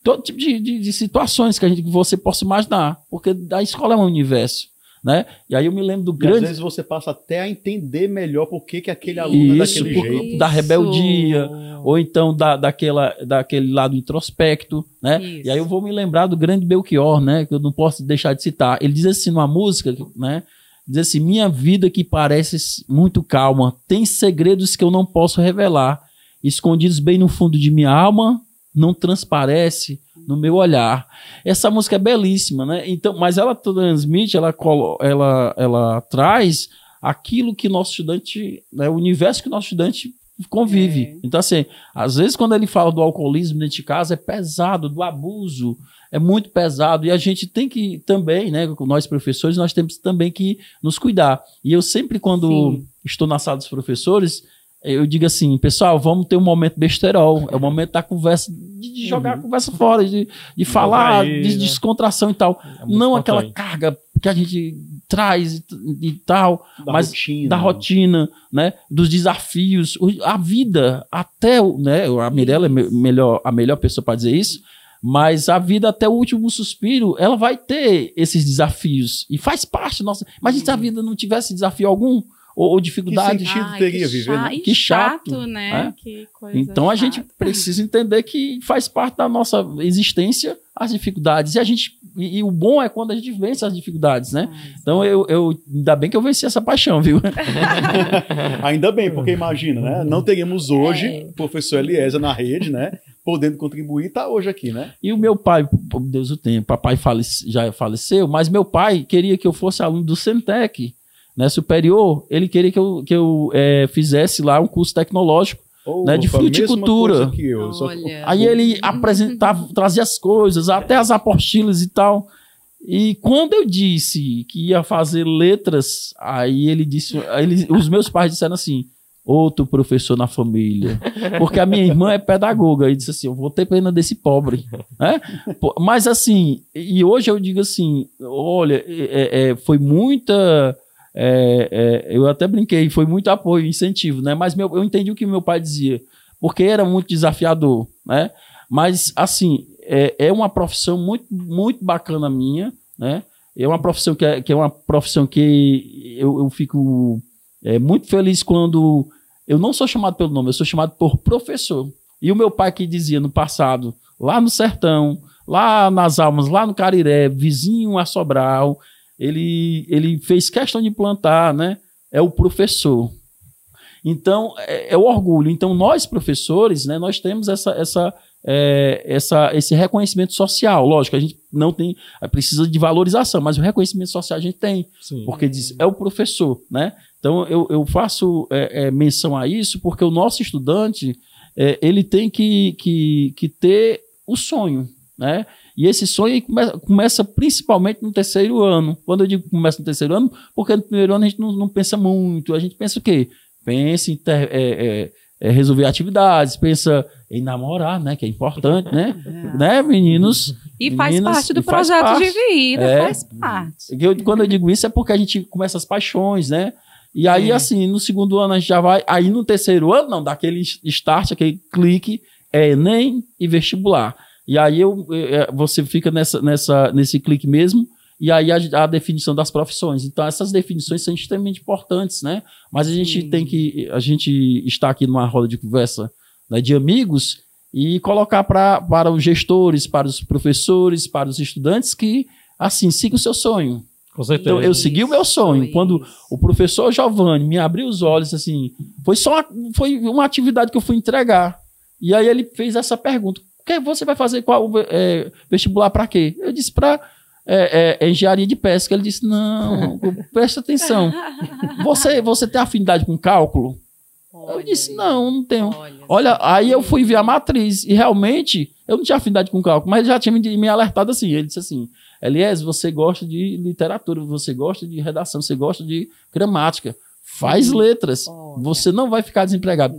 todo tipo de, de- de situações que, a gente, que você possa imaginar, porque a escola é um universo, né? E aí eu me lembro do E às grande vezes você passa até a entender melhor por que, que aquele aluno é Isso, daquele por- jeito. da rebeldia, Isso. ou então da, daquela, daquele lado introspecto, né? Isso. E aí eu vou me lembrar do grande Belchior, né? Que eu não posso deixar de citar. Ele diz assim numa música, né? Diz assim: Minha vida que parece muito calma, tem segredos que eu não posso revelar, escondidos bem no fundo de minha alma, não transparece no meu olhar. Essa música é belíssima, né? Então, mas ela transmite, ela, ela, ela traz aquilo que nosso estudante, né, o universo que nosso estudante convive. É. Então, assim, às vezes quando ele fala do alcoolismo dentro de casa, é pesado, do abuso, é muito pesado. E a gente tem que também, né, nós professores, nós temos também que nos cuidar. E eu sempre, quando Sim. estou na sala dos professores, eu digo assim, pessoal, vamos ter um momento besterol, é o momento da conversa, de, de jogar a conversa fora, de, de falar, aí, de né? descontração e tal. É Não aquela importante. carga que a gente traz e, e tal Da mas rotina. da rotina, né, dos desafios, a vida até, o- né, a Mirella é me- melhor, a melhor pessoa para dizer isso, mas a vida até o último suspiro, ela vai ter esses desafios e faz parte nossa. Imagina se a vida não tivesse desafio algum, ou, ou Que dificuldade. sentido teria que viver, né? Que chato, né? né? Que coisa Então a gente chata. precisa entender que faz parte da nossa existência as dificuldades. E a gente. E, e o bom é quando a gente vence as dificuldades, né? Então eu, eu ainda bem que eu venci essa paixão, viu? Ainda bem, porque imagina, né? Não teríamos hoje É. o professor Eliezer na rede, né? Podendo contribuir, tá hoje aqui, né? E o meu pai, por Deus o tenha, papai falece- já faleceu, mas meu pai queria que eu fosse aluno do Centec, né, superior. Ele queria que eu, que eu eh, fizesse lá um curso tecnológico. Ou Né, de fruticultura. eu, só-. Aí ele apresentava, trazia as coisas, até as apostilas e tal. E quando eu disse que ia fazer letras, aí ele disse, aí ele- os meus pais disseram assim: outro professor na família. Porque a minha irmã é pedagoga. E disse assim: eu vou ter pena desse pobre. né? Mas assim, e hoje eu digo assim: olha, é- é- foi muita. É, é, eu até brinquei, foi muito apoio, incentivo, né? Mas meu- eu entendi o que meu pai dizia, porque era muito desafiador, né? Mas assim, é, é uma profissão muito, muito bacana minha, né? É uma profissão que é, que é uma profissão que eu, eu fico é, muito feliz quando eu não sou chamado pelo nome, eu sou chamado por professor. E o meu pai que dizia no passado, lá no sertão, lá nas Almas, lá no Cariré, vizinho a Sobral, ele, ele fez questão de plantar, né? É o professor. Então, é, é o orgulho. Então, nós, professores, né, nós temos essa, essa, é, essa, esse reconhecimento social. Lógico, a gente não tem, precisa de valorização, mas o reconhecimento social a gente tem, Sim. porque diz, é o professor, né? Então, eu, eu faço é, é, menção a isso porque o nosso estudante, é, ele tem que, que, que ter o sonho, né? E esse sonho come- começa principalmente no terceiro ano. Quando eu digo começa no terceiro ano, porque no primeiro ano a gente não, não pensa muito. A gente pensa o quê? Pensa em ter- é, é, é, resolver atividades, pensa em namorar, né? Que é importante, né? né, meninos? E faz Meninas, parte do faz projeto parte. de vida, É. faz parte. Eu- quando eu digo isso é porque a gente começa as paixões, né? E aí, Sim. assim, no segundo ano a gente já vai. Aí no terceiro ano, não, dá aquele start, aquele clique, é Enem e vestibular. E aí eu, é, você fica nessa, nessa, nesse clique mesmo, e aí a, a definição das profissões. Então, essas definições são extremamente importantes, né? Mas a gente Sim. tem que. A gente está aqui numa roda de conversa né, de amigos e colocar pra, para os gestores, para os professores, para os estudantes que, assim, siga o seu sonho. Com certeza. Então, eu segui o meu sonho. Isso. Quando o professor Giovanni me abriu os olhos, assim, foi só uma, foi uma atividade que eu fui entregar. E aí ele fez essa pergunta: que você vai fazer qual é, vestibular para quê? Eu disse para é, é, engenharia de pesca. Ele disse: não, presta atenção. Você, você tem afinidade com cálculo? Eu disse: não, não tenho. Olha, aí eu fui ver a matriz e realmente eu não tinha afinidade com cálculo, mas ele já tinha me, me alertado assim. Ele disse assim: Elias, você gosta de literatura, você gosta de redação, você gosta de gramática, faz letras, você não vai ficar desempregado.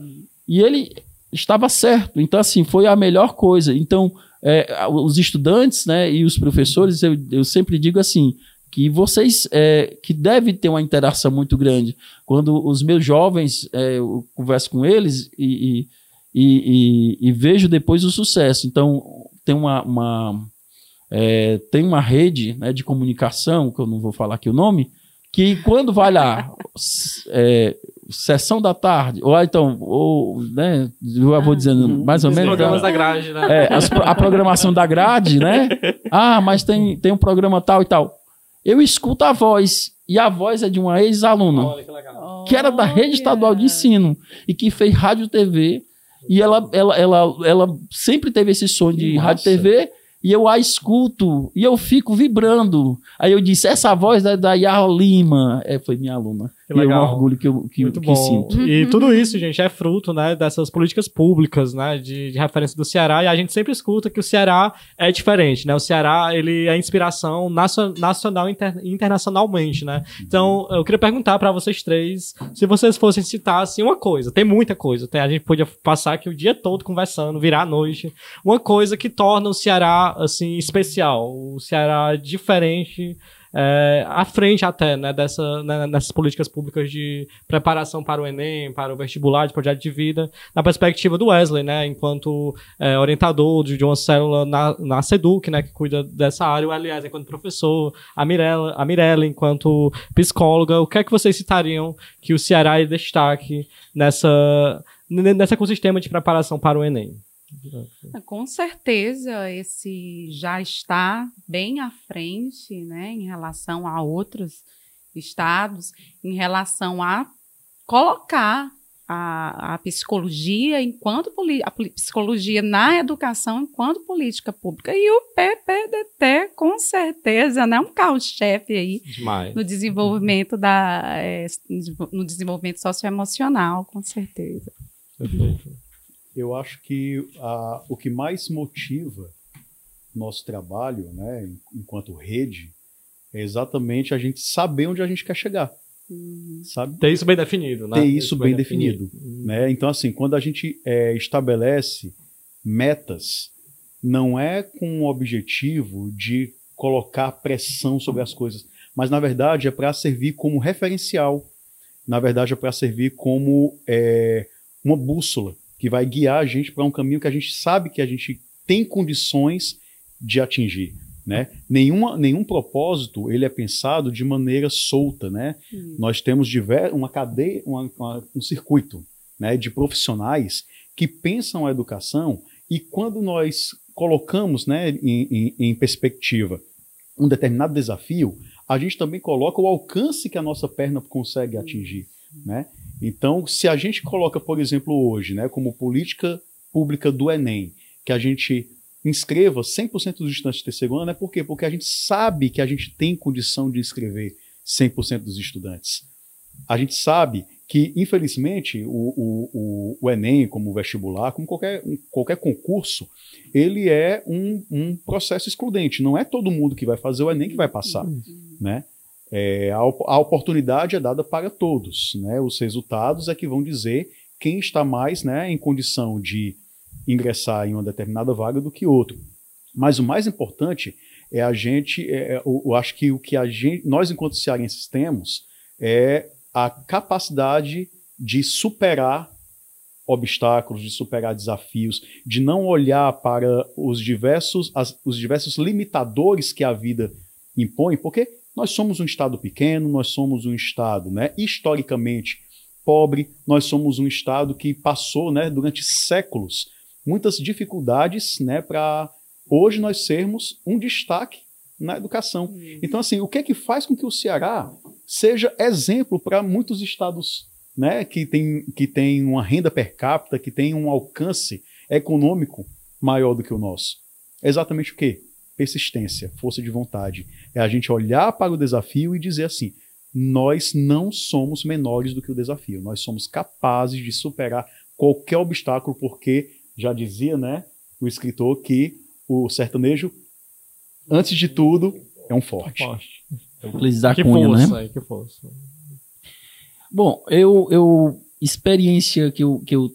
E ele estava certo. Então, assim, foi a melhor coisa. Então, é, os estudantes né, e os professores, eu, eu sempre digo assim, que vocês é, que devem ter uma interação muito grande. Quando os meus jovens, é, eu converso com eles e, e, e, e- e vejo depois o sucesso. Então, tem uma, uma, é, tem uma rede né, de comunicação, que eu não vou falar aqui o nome, que quando vai lá, é, sessão da tarde, ou então, ou, né, eu vou dizendo mais ou Os menos. programas da grade, né? É, as a programação da grade, né? Ah, mas tem, tem um programa tal e tal. Eu escuto a voz, e a voz é de uma ex-aluna, que que era da rede estadual de ensino, e que fez rádio TV, e ela, ela, ela, ela sempre teve esse sonho de rádio. TV, e eu a escuto, e eu fico vibrando. Aí eu disse, essa voz é da Yara Lima, é, foi minha aluna. Que e é um legal. orgulho que eu que, Muito que bom. sinto. E tudo isso, gente, é fruto, né, dessas políticas públicas, né, de, de referência do Ceará. E a gente sempre escuta que o Ceará é diferente, né? O Ceará, ele é inspiração nacio- nacional e inter- internacionalmente, né? Então, eu queria perguntar pra vocês três, se vocês fossem citar, assim, uma coisa. Tem muita coisa. Tem, a gente podia passar aqui o dia todo conversando, virar a noite. Uma coisa que torna o Ceará, assim, especial. O Ceará diferente é, à frente até né, dessa, né, políticas públicas de preparação para o Enem, para o vestibular, de projeto de vida, na perspectiva do Wesley, né, enquanto é, orientador de, de, uma célula na, na SEDUC, né, que cuida dessa área, o Aliás, enquanto professor, a Mirella, a Mirella enquanto psicóloga, o que é que vocês citariam que o Ceará é destaque nessa, nesse ecossistema de preparação para o Enem? Com certeza, esse já está bem à frente, né, em relação a outros estados, em relação a colocar a, a psicologia enquanto a psicologia na educação enquanto política pública. E o PPDT com certeza né um carro-chefe aí Demais. no desenvolvimento da é, no desenvolvimento socioemocional com certeza. Perfeito eu acho que a, o que mais motiva nosso trabalho, né, enquanto rede, é exatamente a gente saber onde a gente quer chegar. Uhum. Sabe? Ter isso bem definido, né? Ter isso, isso bem, bem, definido. definido né? Então, assim, quando a gente é, estabelece metas, não é com o objetivo de colocar pressão sobre as coisas, mas na verdade é para servir como referencial, na verdade é para servir como é, uma bússola que vai guiar a gente para um caminho que a gente sabe que a gente tem condições de atingir. Né? Nenhuma, nenhum propósito ele é pensado de maneira solta. Né? Nós temos diver, uma cadeia, uma, uma, um circuito né, de profissionais que pensam a educação e quando nós colocamos né, em, em, em perspectiva um determinado desafio, a gente também coloca o alcance que a nossa perna consegue atingir. Né? Então, se a gente coloca, por exemplo, hoje, né, como política pública do Enem, que a gente inscreva 100% dos estudantes de terceiro ano, é por quê? Porque a gente sabe que a gente tem condição de inscrever 100% dos estudantes. A gente sabe que, infelizmente, o, o, o, o Enem, como vestibular, como qualquer, qualquer concurso, ele é um, um processo excludente. Não é todo mundo que vai fazer o Enem que vai passar. Uhum. Né? É, a, a, oportunidade é dada para todos. Né? Os resultados é que vão dizer quem está mais né, em condição de ingressar em uma determinada vaga do que outro. Mas o mais importante é a gente, é, eu, eu acho que o que a gente, nós enquanto cearenses temos é a capacidade de superar obstáculos, de superar desafios, de não olhar para os diversos, as, os diversos limitadores que a vida impõe, porque nós somos um Estado pequeno, nós somos um Estado né, historicamente pobre, nós somos um Estado que passou né, durante séculos muitas dificuldades né, para hoje nós sermos um destaque na educação. Uhum. Então, assim, o que é que faz com que o Ceará seja exemplo para muitos estados né, que têm que tem uma renda per capita, que tem um alcance econômico maior do que o nosso? É exatamente o quê? Persistência, força de vontade. É a gente olhar para o desafio e dizer assim: nós não somos menores do que o desafio, nós somos capazes de superar qualquer obstáculo, porque já dizia né, o escritor que o sertanejo, antes de tudo, é um forte. Euclides da Cunha, força, né? Que força. Bom, eu, eu experiência que eu, que eu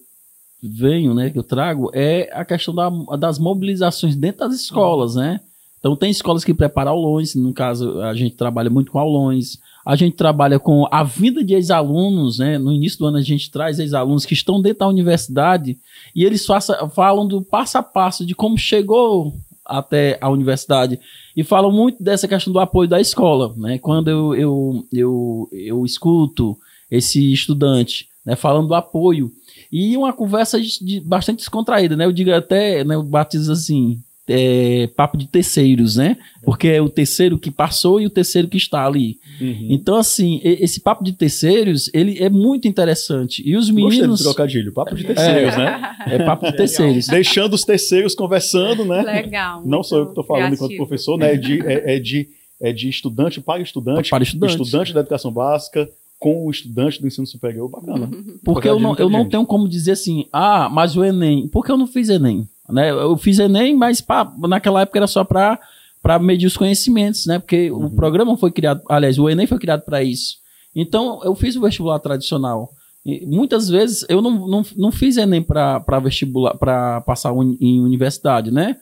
venho, né, que eu trago, é a questão da, das mobilizações dentro das escolas, né? Então tem escolas que preparam aulões, no caso a gente trabalha muito com aulões, a gente trabalha com a vinda de ex-alunos, né? No início do ano a gente traz ex-alunos que estão dentro da universidade e eles faça, falam do passo a passo de como chegou até a universidade e falam muito dessa questão do apoio da escola, né? Quando eu, eu, eu, eu escuto esse estudante né, falando do apoio e uma conversa de, de bastante descontraída, né? Eu digo até, né, eu batizo assim, é, papo de terceiros, né? Porque é o terceiro que passou e o terceiro que está ali. Uhum. Então, assim, esse papo de terceiros, ele é muito interessante. E os meninos... Gostei do trocadilho, papo de terceiros, é, né? É papo de terceiros. Deixando os terceiros conversando, né? Legal. Não sou eu que estou falando criativo. enquanto professor, né? É de, é, é, de, é de estudante para estudante. Para estudante. Estudante da educação básica, com o estudante do ensino superior, bacana. Porque eu não, eu não tenho como dizer assim, ah, mas o Enem, por que eu não fiz Enem? Né? Eu fiz Enem, mas pá, naquela época era só para para medir os conhecimentos, né? Porque uhum. o programa foi criado, aliás, o Enem foi criado para isso. Então, eu fiz o vestibular tradicional. E muitas vezes eu não, não, não fiz Enem para vestibular, para passar un, em universidade, né?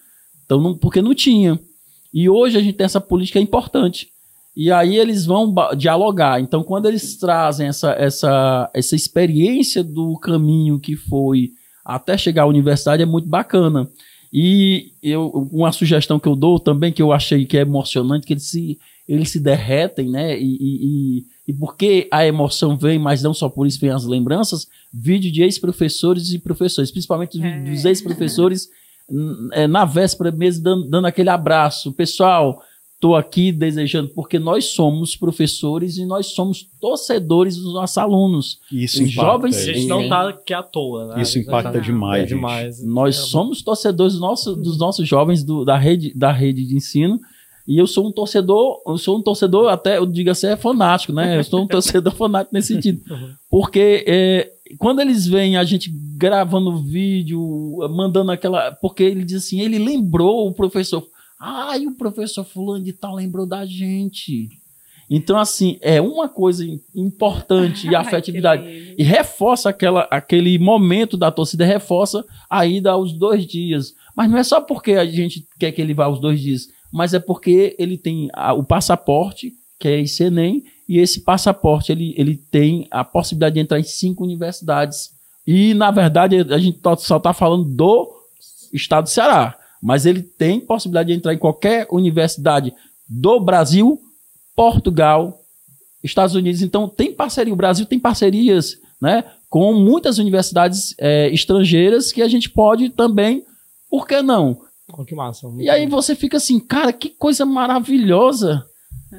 Então, não, porque não tinha. E hoje a gente tem essa política importante. e aí eles vão dialogar. Então, quando eles trazem essa, essa, essa experiência do caminho que foi até chegar à universidade, é muito bacana. E eu, uma sugestão que eu dou também, que eu achei que é emocionante, que eles se, eles se derretem, né? E, e, e, porque a emoção vem, mas não só por isso vem as lembranças, vídeo de ex-professores e professores, principalmente É. dos ex-professores é, na véspera mesmo, dando, dando aquele abraço. Pessoal, estou aqui desejando, porque nós somos professores e nós somos torcedores dos nossos alunos. Isso Os impacta. jovens- A gente não Sim. tá aqui à toa, né? Isso impacta demais, É demais. Nós É, somos torcedores do nosso- dos nossos jovens do- da, rede, da rede de ensino. E eu sou um torcedor, eu sou um torcedor, até eu digo assim, é fanático, né? Eu sou um torcedor fanático nesse sentido. Uhum. Porque é, quando eles veem a gente gravando vídeo, mandando aquela. Porque ele diz assim, ele lembrou o professor. Ai, o professor fulano de tal lembrou da gente. Então, assim, é uma coisa im- importante e Ai, afetividade. E reforça aquela, aquele momento da torcida, reforça a ida aos dois dias. Mas não é só porque a gente quer que ele vá aos dois dias, mas é porque ele tem a- o passaporte, que é esse Enem, e esse passaporte ele, ele tem a possibilidade de entrar em cinco universidades. E, na verdade, a gente só está falando do estado do Ceará. Mas ele tem possibilidade de entrar em qualquer universidade do Brasil, Portugal, Estados Unidos. Então, tem parceria. O Brasil tem parcerias né, com muitas universidades eh, estrangeiras que a gente pode também, por que não? Oh, que massa. E aí você fica assim, cara, que coisa maravilhosa.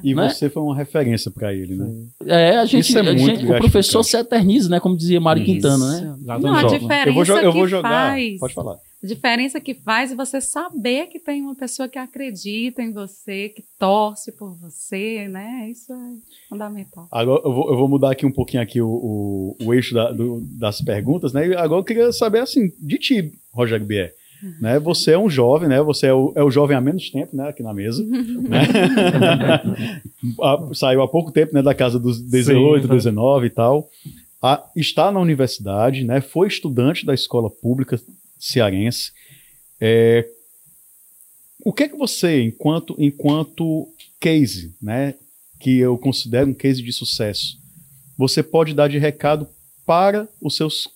E né? você foi uma referência para ele, né? É, a gente, Isso é a muito gente- o professor se eterniza, né? Como dizia Mário. Quintana, né? Não, a diferença Eu vou, jo- eu vou jogar. faz. Pode falar. A diferença que faz é você saber que tem uma pessoa que acredita em você, que torce por você, né? Isso é fundamental. Agora eu vou, eu vou mudar aqui um pouquinho aqui o, o, o eixo da- do- das perguntas, né? E agora eu queria saber assim, de ti, Rogério Bier. Né? Você é um jovem, né? Você é o, é o jovem há menos tempo, né? Aqui na mesa. né? Saiu há pouco tempo, né? Da casa dos 18, Sim, tá. 19 e tal. Ah, está na universidade, né? Foi estudante da escola pública cearense. É, o que é que você, enquanto, enquanto case, né? Que eu considero um case de sucesso, você pode dar de recado para os seus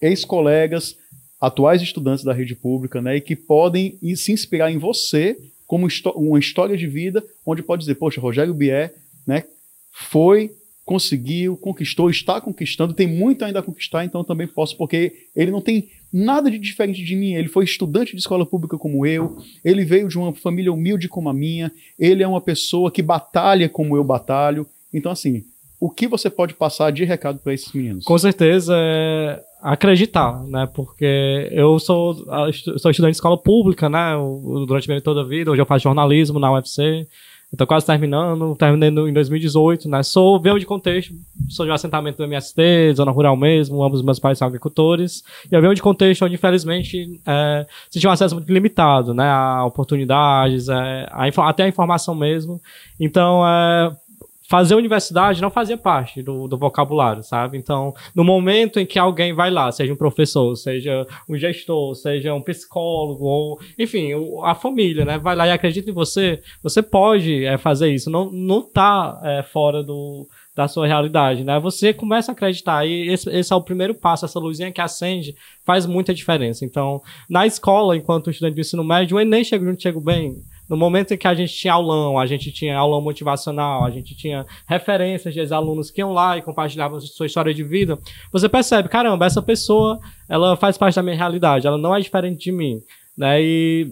ex-colegas, atuais estudantes da rede pública, né, e que podem se inspirar em você como uma história de vida, onde pode dizer, poxa, Rogério Bier, né, foi, conseguiu, conquistou, está conquistando, tem muito ainda a conquistar, então também posso, porque ele não tem nada de diferente de mim, ele foi estudante de escola pública como eu, ele veio de uma família humilde como a minha, ele é uma pessoa que batalha como eu batalho, então assim, o que você pode passar de recado para esses meninos? Com certeza é acreditar, né? Porque eu sou, ah, sou estudante de escola pública, né? Durante minha toda a vida, hoje eu faço jornalismo na UFC. Eu tô quase terminando, terminei em 2018, né? Sou, venho de contexto, sou de um assentamento do MST, zona rural mesmo, ambos os meus pais são agricultores. E eu venho de contexto onde, infelizmente, é, se tinha um acesso muito limitado, né? A oportunidades, é, a até a informação mesmo. Então, é, fazer universidade não fazia parte do, do vocabulário, sabe? Então, no momento em que alguém vai lá, seja um professor, seja um gestor, seja um psicólogo, ou, enfim, a família, né? Vai lá e acredita em você, você pode é, fazer isso. Não, não tá é, fora do, da sua realidade, né? Você começa a acreditar e esse, esse é o primeiro passo, essa luzinha que acende faz muita diferença. Então, na escola, enquanto estudante de ensino médio, o Enem chega chega bem. No momento em que a gente tinha aulão, a gente tinha aulão motivacional, a gente tinha referências de alunos que iam lá e compartilhavam sua história de vida, você percebe, caramba, essa pessoa, ela faz parte da minha realidade, ela não é diferente de mim, né? E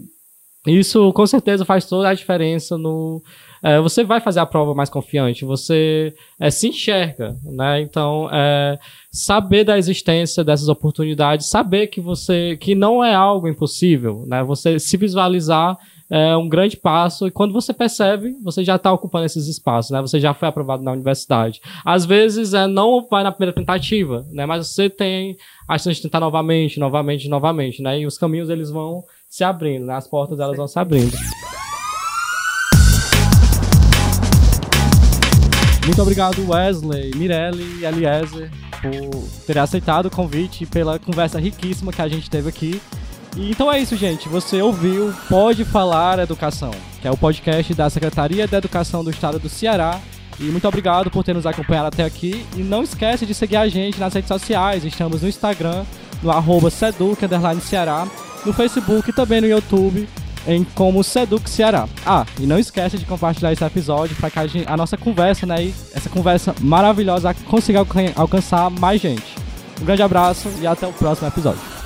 isso com certeza faz toda a diferença no é, você vai fazer a prova mais confiante, você é, se enxerga, né? Então, é, saber da existência dessas oportunidades, saber que você que não é algo impossível, né? Você se visualizar é um grande passo e quando você percebe, você já está ocupando esses espaços, né? Você já foi aprovado na universidade. Às vezes é, não vai na primeira tentativa, né? Mas você tem a chance de tentar novamente, novamente, novamente, né? E os caminhos eles vão se abrindo, né? As portas elas vão se abrindo. Muito obrigado, Wesley, Mirelle e Eliezer, por terem aceitado o convite e pela conversa riquíssima que a gente teve aqui. Então é isso, gente. Você ouviu Pode Falar Educação, que é o podcast da Secretaria da Educação do Estado do Ceará. E muito obrigado por ter nos acompanhado até aqui. E não esquece de seguir a gente nas redes sociais. Estamos no Instagram, no arroba Seduc, Ceará, no Facebook e também no YouTube, em como Seduc Ceará. Ah, e não esquece de compartilhar esse episódio para que a, gente, a, nossa conversa, né, e essa conversa maravilhosa consiga alcançar mais gente. Um grande abraço e até o próximo episódio.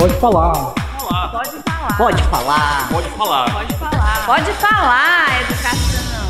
Pode falar. Pode falar. Pode falar. Pode falar. Pode falar. Pode falar, educação.